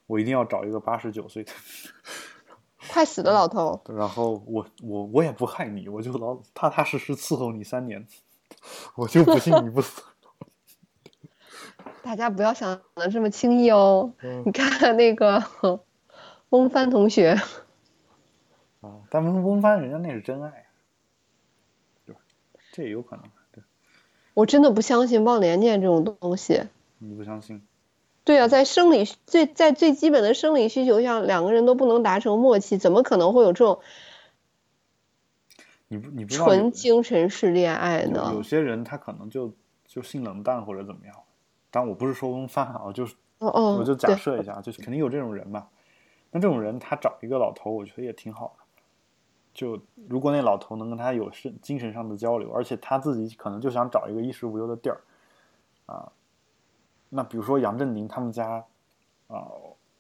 我一定要找一个八十九岁的快死的老头，然后我我我也不害你，我就老踏踏实实伺候你三年，我就不信你不死。[LAUGHS] 大家不要想的这么轻易哦，你看那个 [LAUGHS] 翁帆同学。啊，但翁翁帆人家那是真爱，对吧？这也有可能。对，我真的不相信忘年恋这种东西。你不相信？对啊，在生理最在最基本的生理需求上，两个人都不能达成默契，怎么可能会有这种？你不你不纯精神式恋爱呢？有些人他可能就就性冷淡或者怎么样，但我不是说翁帆啊，就是哦哦，我就假设一下，就是肯定有这种人嘛。那这种人他找一个老头，我觉得也挺好的。就如果那老头能跟他有是精神上的交流，而且他自己可能就想找一个衣食无忧的地儿，啊，那比如说杨振宁他们家，啊，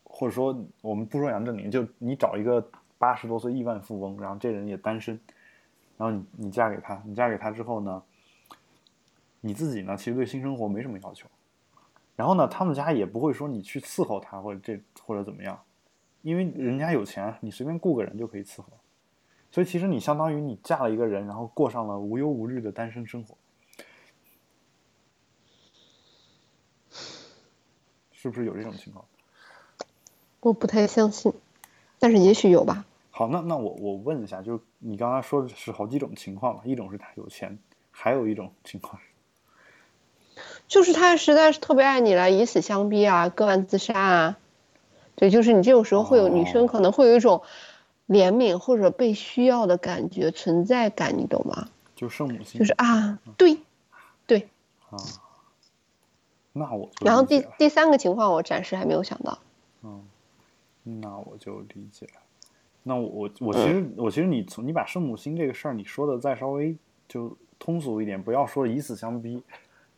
或者说我们不说杨振宁，就你找一个八十多岁亿万富翁，然后这人也单身，然后你你嫁给他，你嫁给他之后呢，你自己呢其实对性生活没什么要求，然后呢他们家也不会说你去伺候他或者这或者怎么样，因为人家有钱，你随便雇个人就可以伺候。所以其实你相当于你嫁了一个人，然后过上了无忧无虑的单身生活，是不是有这种情况？我不太相信，但是也许有吧。好，那那我我问一下，就是你刚刚说的是好几种情况嘛？一种是他有钱，还有一种情况是，[LAUGHS] 就是他实在是特别爱你了，以死相逼啊，割腕自杀啊。对，就是你这种时候会有女生可能会有一种怜悯或者被需要的感觉、存在感，你懂吗？就圣母心，就是啊，对，对。啊，那我然后第第三个情况，我暂时还没有想到。嗯，那我就理解了。那我我我其实我其实你从你把圣母心这个事儿你说的再稍微就通俗一点，不要说以死相逼，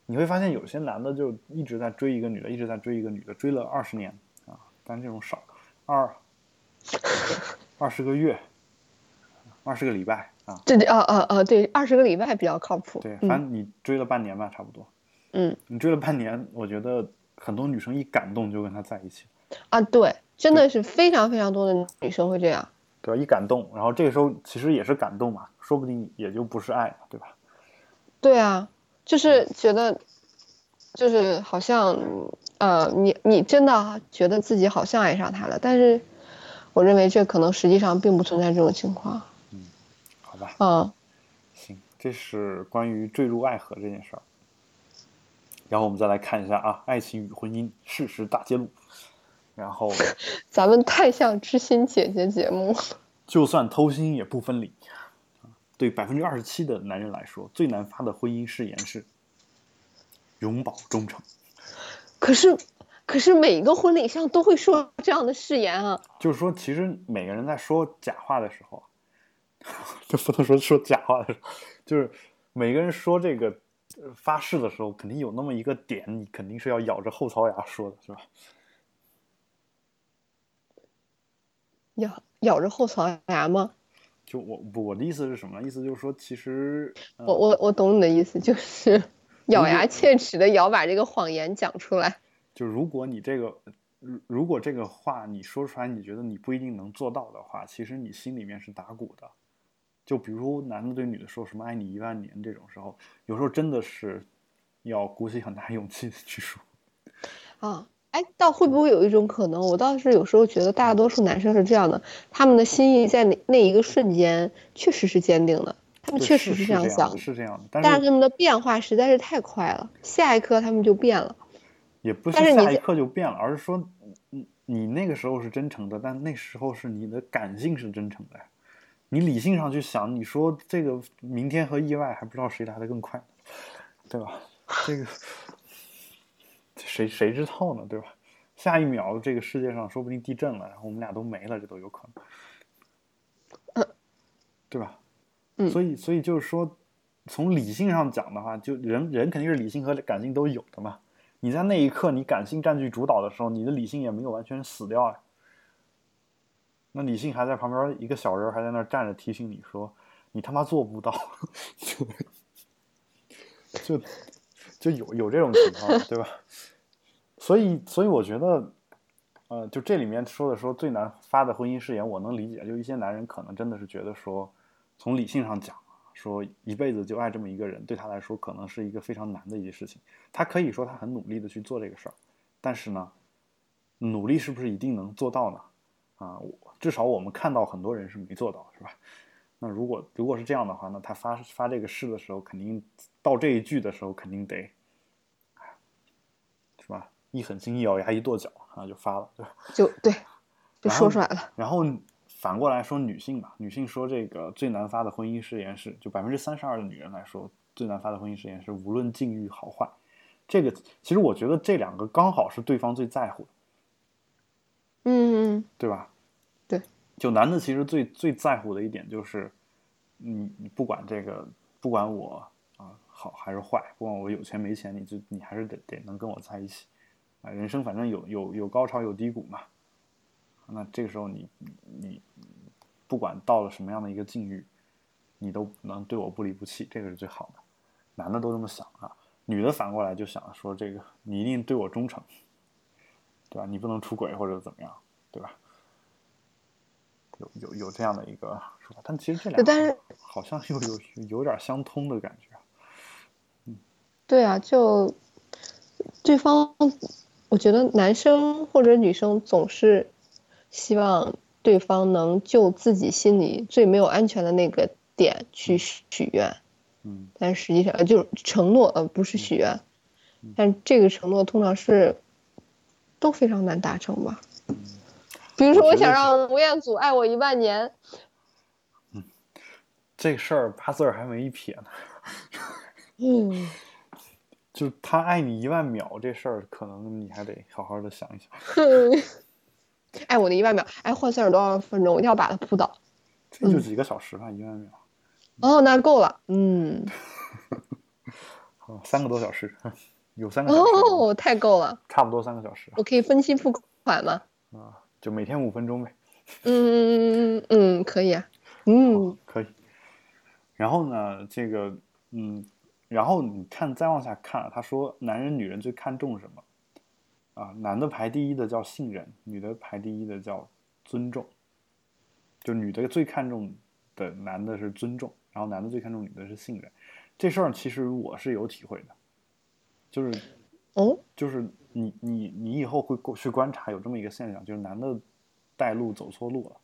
你会发现有些男的就一直在追一个女的，一直在追一个女的，追了二十年啊，但这种少，二二十个月，二十个礼拜啊，对对，啊啊啊，对，二十个礼拜比较靠谱。对，嗯反正你追了半年吧，差不多。嗯你追了半年，我觉得很多女生一感动就跟他在一起，啊，对，真的是非常非常多的女生会这样。对吧？一感动，然后这个时候其实也是感动嘛，说不定也就不是爱了，对吧？对啊，就是觉得，就是好像，呃，你你真的觉得自己好像爱上他了，但是我认为这可能实际上并不存在这种情况。嗯好吧，嗯，行，这是关于坠入爱河这件事儿。然后我们再来看一下啊，爱情与婚姻事实大揭露。然后，[LAUGHS] 咱们太像知心姐姐节目。就算偷心也不分离。对百分之二十七的男人来说，最难发的婚姻誓言是永葆忠诚。可是，可是每一个婚礼上都会说这样的誓言啊。就是说，其实每个人在说假话的时候，[LAUGHS] 就不能说说假话的时候，就是每个人说这个呃发誓的时候，肯定有那么一个点，你肯定是要咬着后槽牙说的，是吧？咬咬着后槽牙吗？就我不我的意思是什么？意思就是说，其实、呃、我我我懂你的意思，就是咬牙切齿的咬把这个谎言讲出来。就如果你这个，如如果这个话你说出来，你觉得你不一定能做到的话，其实你心里面是打鼓的。就比如男的对女的说什么“爱你一万年”这种时候，有时候真的是要鼓起很大勇气去说。啊，哎，倒会不会有一种可能？我倒是有时候觉得大多数男生是这样的，他们的心意在那那一个瞬间确实是坚定的，他们确实是这样想的，，是这样的，但是他们的变化实在是太快了，下一刻他们就变了。也不是下一刻就变了，而是说，你你那个时候是真诚的，但那时候是你的感性是真诚的呀。你理性上去想，你说这个明天和意外还不知道谁来的更快，对吧？这个谁谁知道呢，对吧？下一秒这个世界上说不定地震了，然后我们俩都没了，这都有可能，对吧？嗯所以所以就是说，从理性上讲的话，就人人肯定是理性和感性都有的嘛。你在那一刻你感性占据主导的时候，你的理性也没有完全死掉啊。那理性还在旁边一个小人还在那儿站着提醒你说：“你他妈做不到。就”就就有有这种情况，对吧？所以所以我觉得，呃，就这里面说的说最难发的婚姻誓言，我能理解。就一些男人可能真的是觉得说，从理性上讲，说一辈子就爱这么一个人，对他来说可能是一个非常难的一件事情。他可以说他很努力的去做这个事儿，但是呢，努力是不是一定能做到呢？啊，我至少我们看到很多人是没做到，是吧？那如果如果是这样的话，那他发发这个誓的时候，肯定到这一句的时候，肯定得，是吧？一狠心，一咬牙，一跺脚啊，就发了，对吧？[LAUGHS] 就对，就说出来了。然后反过来说，女性吧，女性说这个最难发的婚姻誓言是，就百分之三十二的女人来说，最难发的婚姻誓言是无论境遇好坏。这个其实我觉得这两个刚好是对方最在乎的，嗯嗯对吧？对，就男的其实最最在乎的一点就是，你你不管这个，不管我啊好还是坏，不管我有钱没钱，你就你还是得得能跟我在一起啊。人生反正有有有高潮有低谷嘛，那这个时候你你你不管到了什么样的一个境遇，你都能对我不离不弃，这个是最好的。男的都这么想啊，女的反过来就想说这个你一定对我忠诚，对吧？你不能出轨或者怎么样，对吧？有有有这样的一个说法，但其实这两但是个好像又有有有点相通的感觉。嗯对啊，就对方，我觉得男生或者女生总是希望对方能就自己心里最没有安全的那个点去许愿，嗯但实际上呃就是承诺，呃，不是许愿。但这个承诺通常是都非常难达成吧？比如说，我想让吴彦祖爱我一万年，嗯这事儿八字儿还没一撇呢。[LAUGHS] 嗯，就他爱你一万秒这事儿，可能你还得好好的想一想。[LAUGHS] 爱我的一万秒，哎，换算是多少分钟？我一定要把他扑倒。这就几个小时吧，一万秒，哦，那够了，嗯，[LAUGHS] 好，三个多小时，有三个小时，哦，太够了，差不多三个小时我可以分期付款吗？啊，就每天五分钟呗。嗯嗯嗯，可以啊，嗯可以。然后呢，这个，嗯，然后你看，再往下看，他说男人、女人最看重什么？啊，男的排第一的叫信任，女的排第一的叫尊重。就女的最看重的男的是尊重，然后男的最看重女的是信任。这事儿其实我是有体会的，就是哦，就是你你你以后会过去观察有这么一个现象，就是男的带路走错路了，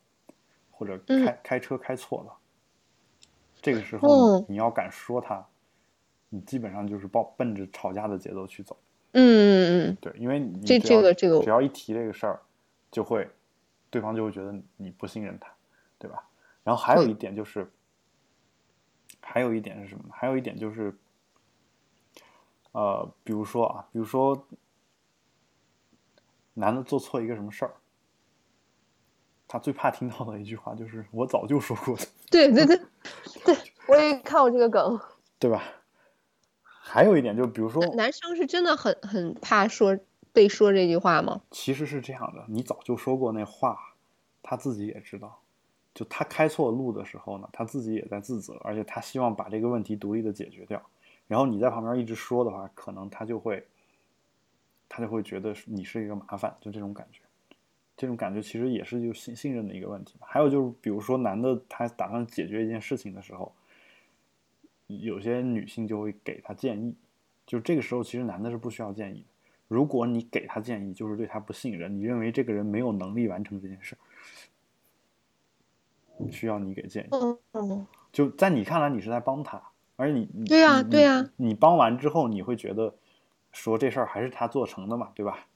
或者嗯开、开车开错了，这个时候嗯你要敢说他，你基本上就是抱奔着吵架的节奏去走。嗯嗯嗯，对，因为你这这个这个只要一提这个事儿，就会对方就会觉得你不信任他，对吧？然后还有一点就是，还有一点是什么呢？还有一点就是，呃，比如说啊，比如说男的做错一个什么事儿，他最怕听到的一句话就是“我早就说过的 [LAUGHS] 对对对 [LAUGHS] 对，我也看过这个梗。”，对吧？还有一点就比如说，男生是真的很很怕说被说这句话吗？其实是这样的，你早就说过那话，他自己也知道。就他开错路的时候呢，他自己也在自责，而且他希望把这个问题独立的解决掉。然后你在旁边一直说的话，可能他就会，他就会觉得你是一个麻烦，就这种感觉。这种感觉其实也是就信信任的一个问题。还有就是，比如说男的他打算解决一件事情的时候，有些女性就会给他建议，就这个时候其实男的是不需要建议的。如果你给他建议，就是对他不信任，你认为这个人没有能力完成这件事，需要你给建议。就在你看来，你是在帮他，而你你对呀你对呀你你帮完之后，你会觉得说这事儿还是他做成的嘛，对吧？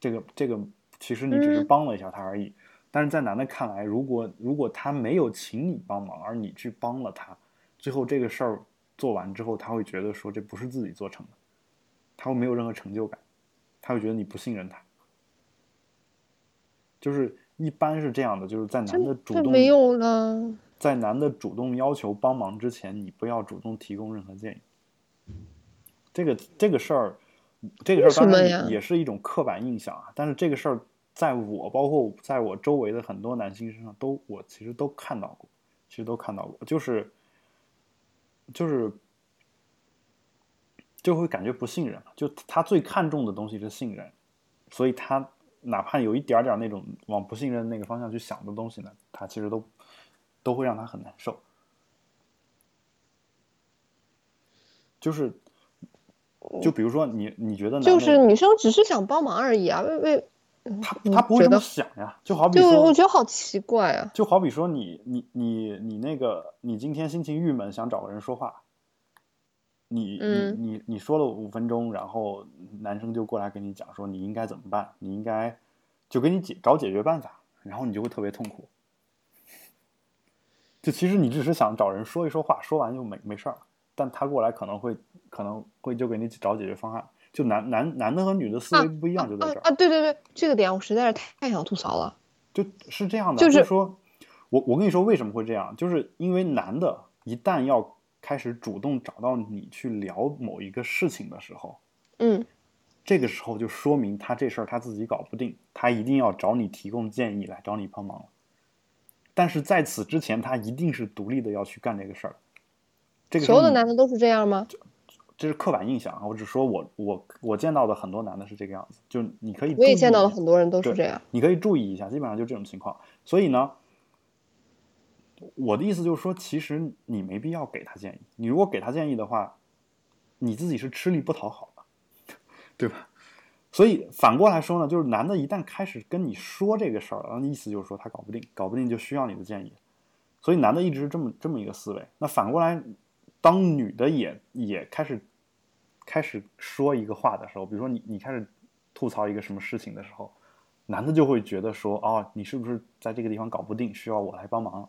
这个这个其实你只是嗯帮了一下他而已。但是在男的看来，如果如果他没有请你帮忙，而你去帮了他，最后这个事儿做完之后，他会觉得说这不是自己做成的，他会没有任何成就感，他会觉得你不信任他。就是一般是这样的，就是在男的主动没有了。在男的主动要求帮忙之前，你不要主动提供任何建议。这个这个事儿，这个事儿当然也是一种刻板印象啊。但是这个事儿，在我包括在我周围的很多男性身上都，我其实都看到过，其实都看到过，就是就是就会感觉不信任嘛。就他最看重的东西是信任，所以他哪怕有一点点那种往不信任那个方向去想的东西呢，他其实都都会让他很难受。就是，就比如说你，你觉得男就是女生只是想帮忙而已啊，为为他嗯他不会这么想呀，就好比就说，我觉得好奇怪啊。就好比说你你你你那个你今天心情郁闷，想找个人说话，你嗯你你你说了五分钟，然后男生就过来跟你讲说你应该怎么办，你应该就给你解找解决办法，然后你就会特别痛苦。就其实你只是想找人说一说话，说完就没没事儿，但他过来可能会可能会就给你找解决方案。就男男男的和女的思维不一样，就在这儿。啊啊！对对对，这个点我实在是太想吐槽了。就是这样的，就是说，我我跟你说为什么会这样，就是因为男的一旦要开始主动找到你去聊某一个事情的时候，嗯，这个时候就说明他这事儿他自己搞不定，他一定要找你提供建议来找你帮忙了。但是在此之前，他一定是独立的要去干这个事儿。这个所有的男的都是这样吗？这是刻板印象啊！我只说我我我见到的很多男的是这个样子，就你可以我也见到了很多人都是这样。你可以注意一下，基本上就这种情况。所以呢，我的意思就是说，其实你没必要给他建议。你如果给他建议的话，你自己是吃力不讨好的，对吧？所以反过来说呢，就是男的一旦开始跟你说这个事儿了，那意思就是说他搞不定，搞不定就需要你的建议。所以男的一直是这么这么一个思维。那反过来，当女的也也开始开始说一个话的时候，比如说你你开始吐槽一个什么事情的时候，男的就会觉得说，哦，你是不是在这个地方搞不定，需要我来帮忙？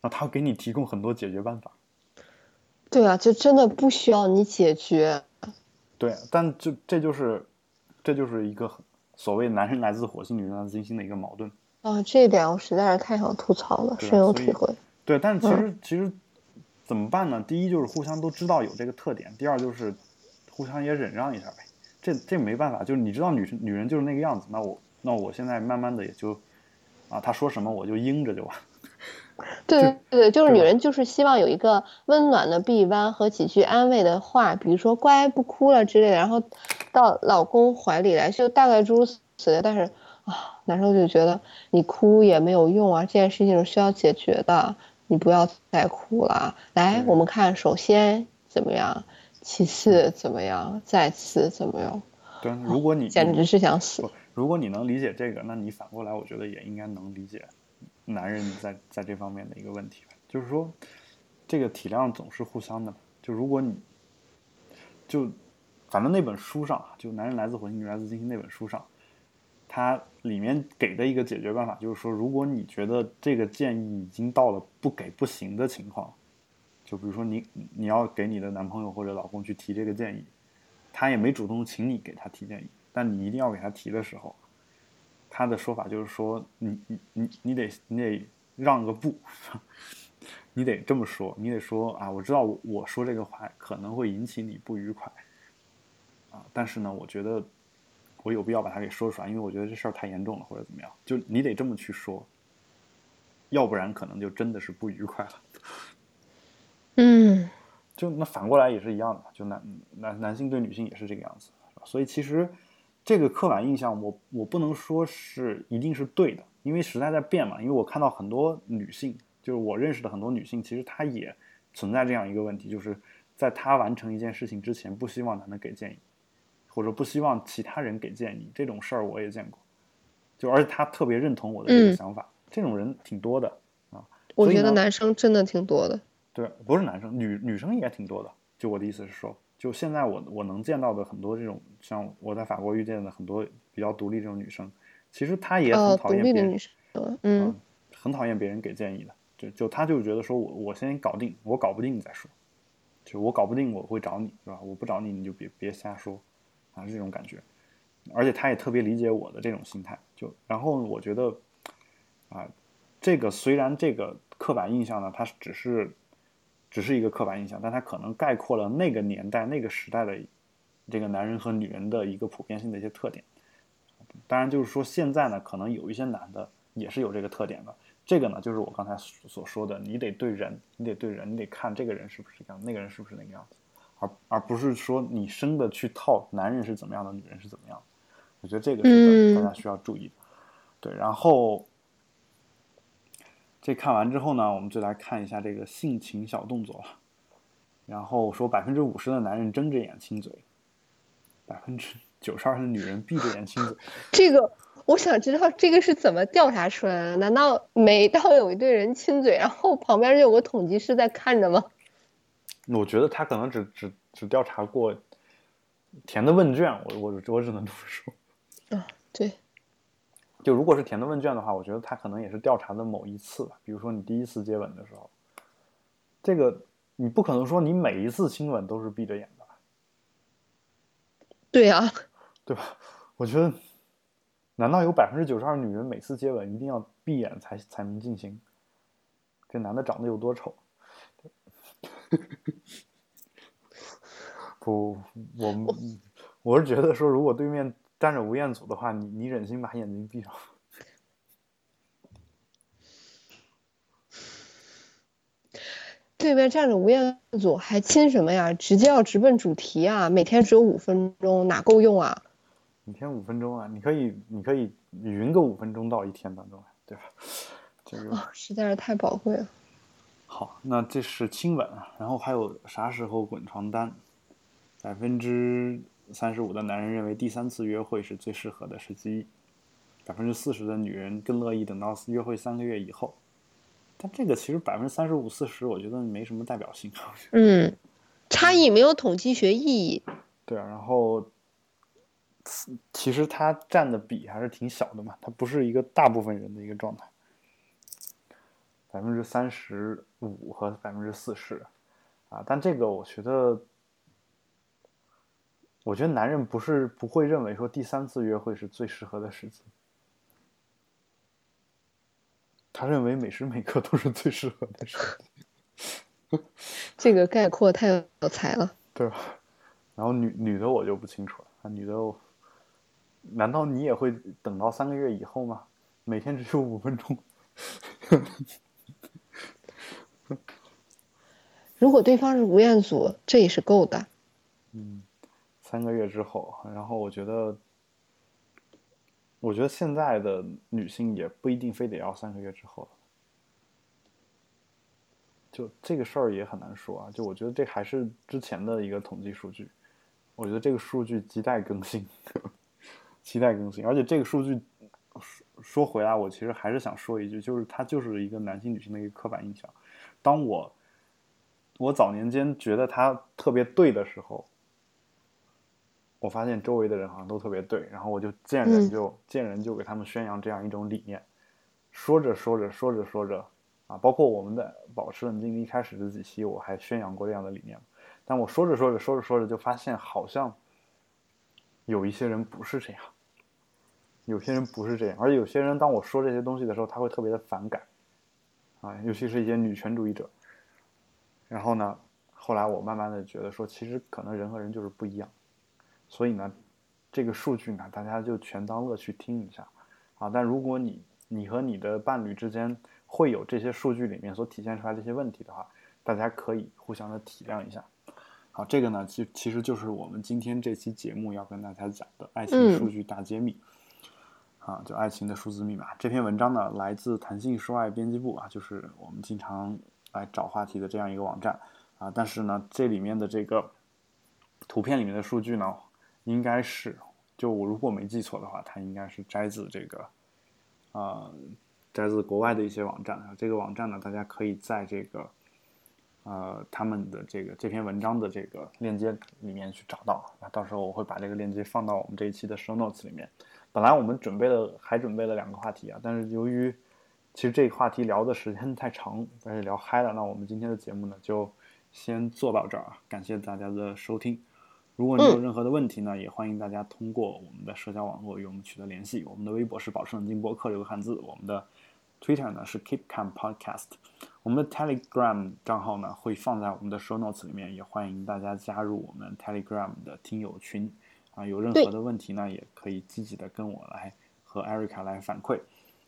那他会给你提供很多解决办法。对啊，就真的不需要你解决。对，但就这就是这就是一个所谓男人来自火星，女人来自金星的一个矛盾。啊，这一点我实在是太想吐槽了，深有体会。对，但是其实其实怎么办呢？第一就是互相都知道有这个特点，第二就是互相也忍让一下呗。这这没办法，就是你知道女生女人就是那个样子，那我那我现在慢慢的也就啊，她说什么我就应着就完。[LAUGHS] 对对对，就是女人就是希望有一个温暖的臂弯和几句安慰的话，比如说乖不哭了之类的，然后到老公怀里来，就大概诸如此类。但是啊，男生就觉得你哭也没有用啊，这件事情是需要解决的，你不要再哭了。来，我们看，首先怎么样，其次怎么样，再次怎么样？对，如果你简直是想死。如果你能理解这个，那你反过来，我觉得也应该能理解。男人在在这方面的一个问题，就是说，这个体谅总是互相的。就如果你，就，反正那本书上就《男人来自火星，女人来自金星》那本书上，它里面给的一个解决办法就是说，如果你觉得这个建议已经到了不给不行的情况，就比如说你你要给你的男朋友或者老公去提这个建议，他也没主动请你给他提建议，但你一定要给他提的时候。他的说法就是说，你你你你得你得让个步，[LAUGHS] 你得这么说，你得说啊，我知道我说这个话可能会引起你不愉快，啊，但是呢，我觉得我有必要把它给说出来，因为我觉得这事儿太严重了，或者怎么样，就你得这么去说，要不然可能就真的是不愉快了。嗯，就那反过来也是一样的，就男男男性对女性也是这个样子，所以其实。这个刻板印象，我我不能说是一定是对的，因为时代在变嘛。因为我看到很多女性，就是我认识的很多女性，其实她也存在这样一个问题，就是在她完成一件事情之前，不希望男的给建议，或者不希望其他人给建议。这种事儿我也见过，就而且他特别认同我的这个想法，这种人挺多的啊。我觉得男生真的挺多的。对，不是男生，女女生也挺多的。就我的意思是说。就现在我我能见到的很多这种，像我在法国遇见的很多比较独立这种女生，其实她也很讨厌别人，嗯，很讨厌别人给建议的，就就她就觉得说我我先搞定，我搞不定再说，就我搞不定我会找你是吧？我不找你你就别别瞎说，啊这种感觉，而且他也特别理解我的这种心态，就然后我觉得，啊，这个虽然这个刻板印象呢，它只是。只是一个刻板印象，但它可能概括了那个年代、那个时代的这个男人和女人的一个普遍性的一些特点。当然，就是说现在呢，可能有一些男的也是有这个特点的。这个呢，就是我刚才所说的，你得对人，你得对人，你得看这个人是不是这样，那个人是不是那个样子，而而不是说你生的去套男人是怎么样的，女人是怎么样的。我觉得这个是大家需要注意的。对，然后。这看完之后呢，我们就来看一下这个性情小动作了。然后说百分之五十的男人睁着眼亲嘴，百分之九十二的女人闭着眼亲嘴。[LAUGHS] 这个我想知道这个是怎么调查出来的？难道每到有一对人亲嘴，然后旁边就有个统计师在看着吗？我觉得他可能只只只调查过填的问卷，我我我只能这么说。啊，对。就如果是填的问卷的话，我觉得他可能也是调查的某一次吧。比如说你第一次接吻的时候，这个你不可能说你每一次亲吻都是闭着眼的。对呀，对吧？我觉得，难道有百分之九十二女人每次接吻一定要闭眼才才能进行？这男的长得有多丑？[LAUGHS] 不，我我是觉得说，如果对面。站着吴彦祖的话，你你忍心把眼睛闭上？[LAUGHS] 对面站着吴彦祖，还亲什么呀？直接要直奔主题啊！每天只有五分钟，哪够用啊？每天五分钟啊，你可以你可以匀个五分钟到一天当中，对吧？这个实在是太宝贵了。好，那这是亲吻啊，然后还有啥时候滚床单？百分之三十五的男人认为第三次约会是最适合的时机，百分之四十的女人更乐意等到约会三个月以后。但这个其实百分之三十五四十，我觉得没什么代表性。嗯，差异没有统计学意义。对啊，然后其实它占的比还是挺小的嘛，它不是一个大部分人的一个状态。百分之三十五和百分之四十，啊，但这个我觉得，我觉得男人不是不会认为说第三次约会是最适合的时机，他认为每时每刻都是最适合的时机。[LAUGHS] 这个概括太有才了，对吧？然后女女的我就不清楚了，啊，女的，难道你也会等到三个月以后吗？每天只有五分钟。如果对方是吴彦祖，这也是够的。嗯，三个月之后，然后我觉得，我觉得现在的女性也不一定非得要三个月之后就这个事儿也很难说啊。就我觉得这还是之前的一个统计数据，我觉得这个数据亟待更新，亟待更新。而且这个数据说说回来，我其实还是想说一句，就是它就是一个男性女性的一个刻板印象。当我我早年间觉得他特别对的时候，我发现周围的人好像都特别对，然后我就见人就见人就给他们宣扬这样一种理念，说着说着说着说着，啊，包括我们的保持冷静一开始的几期我还宣扬过这样的理念，但我说着说着说着说着就发现好像有一些人不是这样，有些人不是这样，而且有些人当我说这些东西的时候，他会特别的反感，啊，尤其是一些女权主义者。然后呢，后来我慢慢的觉得说，其实可能人和人就是不一样，所以呢，这个数据呢，大家就全当乐趣听一下，啊，但如果你你和你的伴侣之间会有这些数据里面所体现出来这些问题的话，大家可以互相的体谅一下，好，这个呢，其其实就是我们今天这期节目要跟大家讲的爱情数据大揭秘，啊，就爱情的数字密码。这篇文章呢，来自弹性说爱编辑部啊，就是我们经常。来找话题的这样一个网站啊，但是呢，这里面的这个图片里面的数据呢，应该是就我如果没记错的话，它应该是摘自这个啊，摘自国外的一些网站啊。这个网站呢，大家可以在这个呃他们的这个这篇文章的这个链接里面去找到。那到时候我会把这个链接放到我们这一期的 show notes 里面。本来我们准备了还准备了两个话题啊，但是由于其实这个话题聊的时间太长，而且聊嗨了。那我们今天的节目呢，就先做到这儿啊！感谢大家的收听。如果你有任何的问题呢，也欢迎大家通过我们的社交网络与我们取得联系。我们的微博是保持冷静播客六个汉字，我们的 Twitter 呢是 Keep Calm Podcast，我们的 Telegram 账号呢会放在我们的 Show Notes 里面，也欢迎大家加入我们 Telegram 的听友群啊！有任何的问题呢，也可以积极的跟我来和 Erica 来反馈。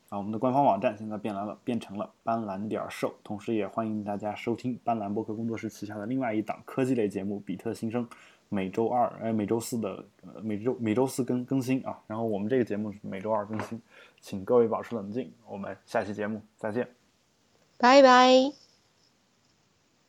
啊，我们的官方网站现在变蓝了，变成了斑斓点 show，，同时也欢迎大家收听斑斓博客工作室旗下的另外一档科技类节目《比特新生》，每周二哎每周四的呃每周每周四更更新啊，然后我们这个节目是每周二更新，请各位保持冷静，我们下期节目再见，拜拜。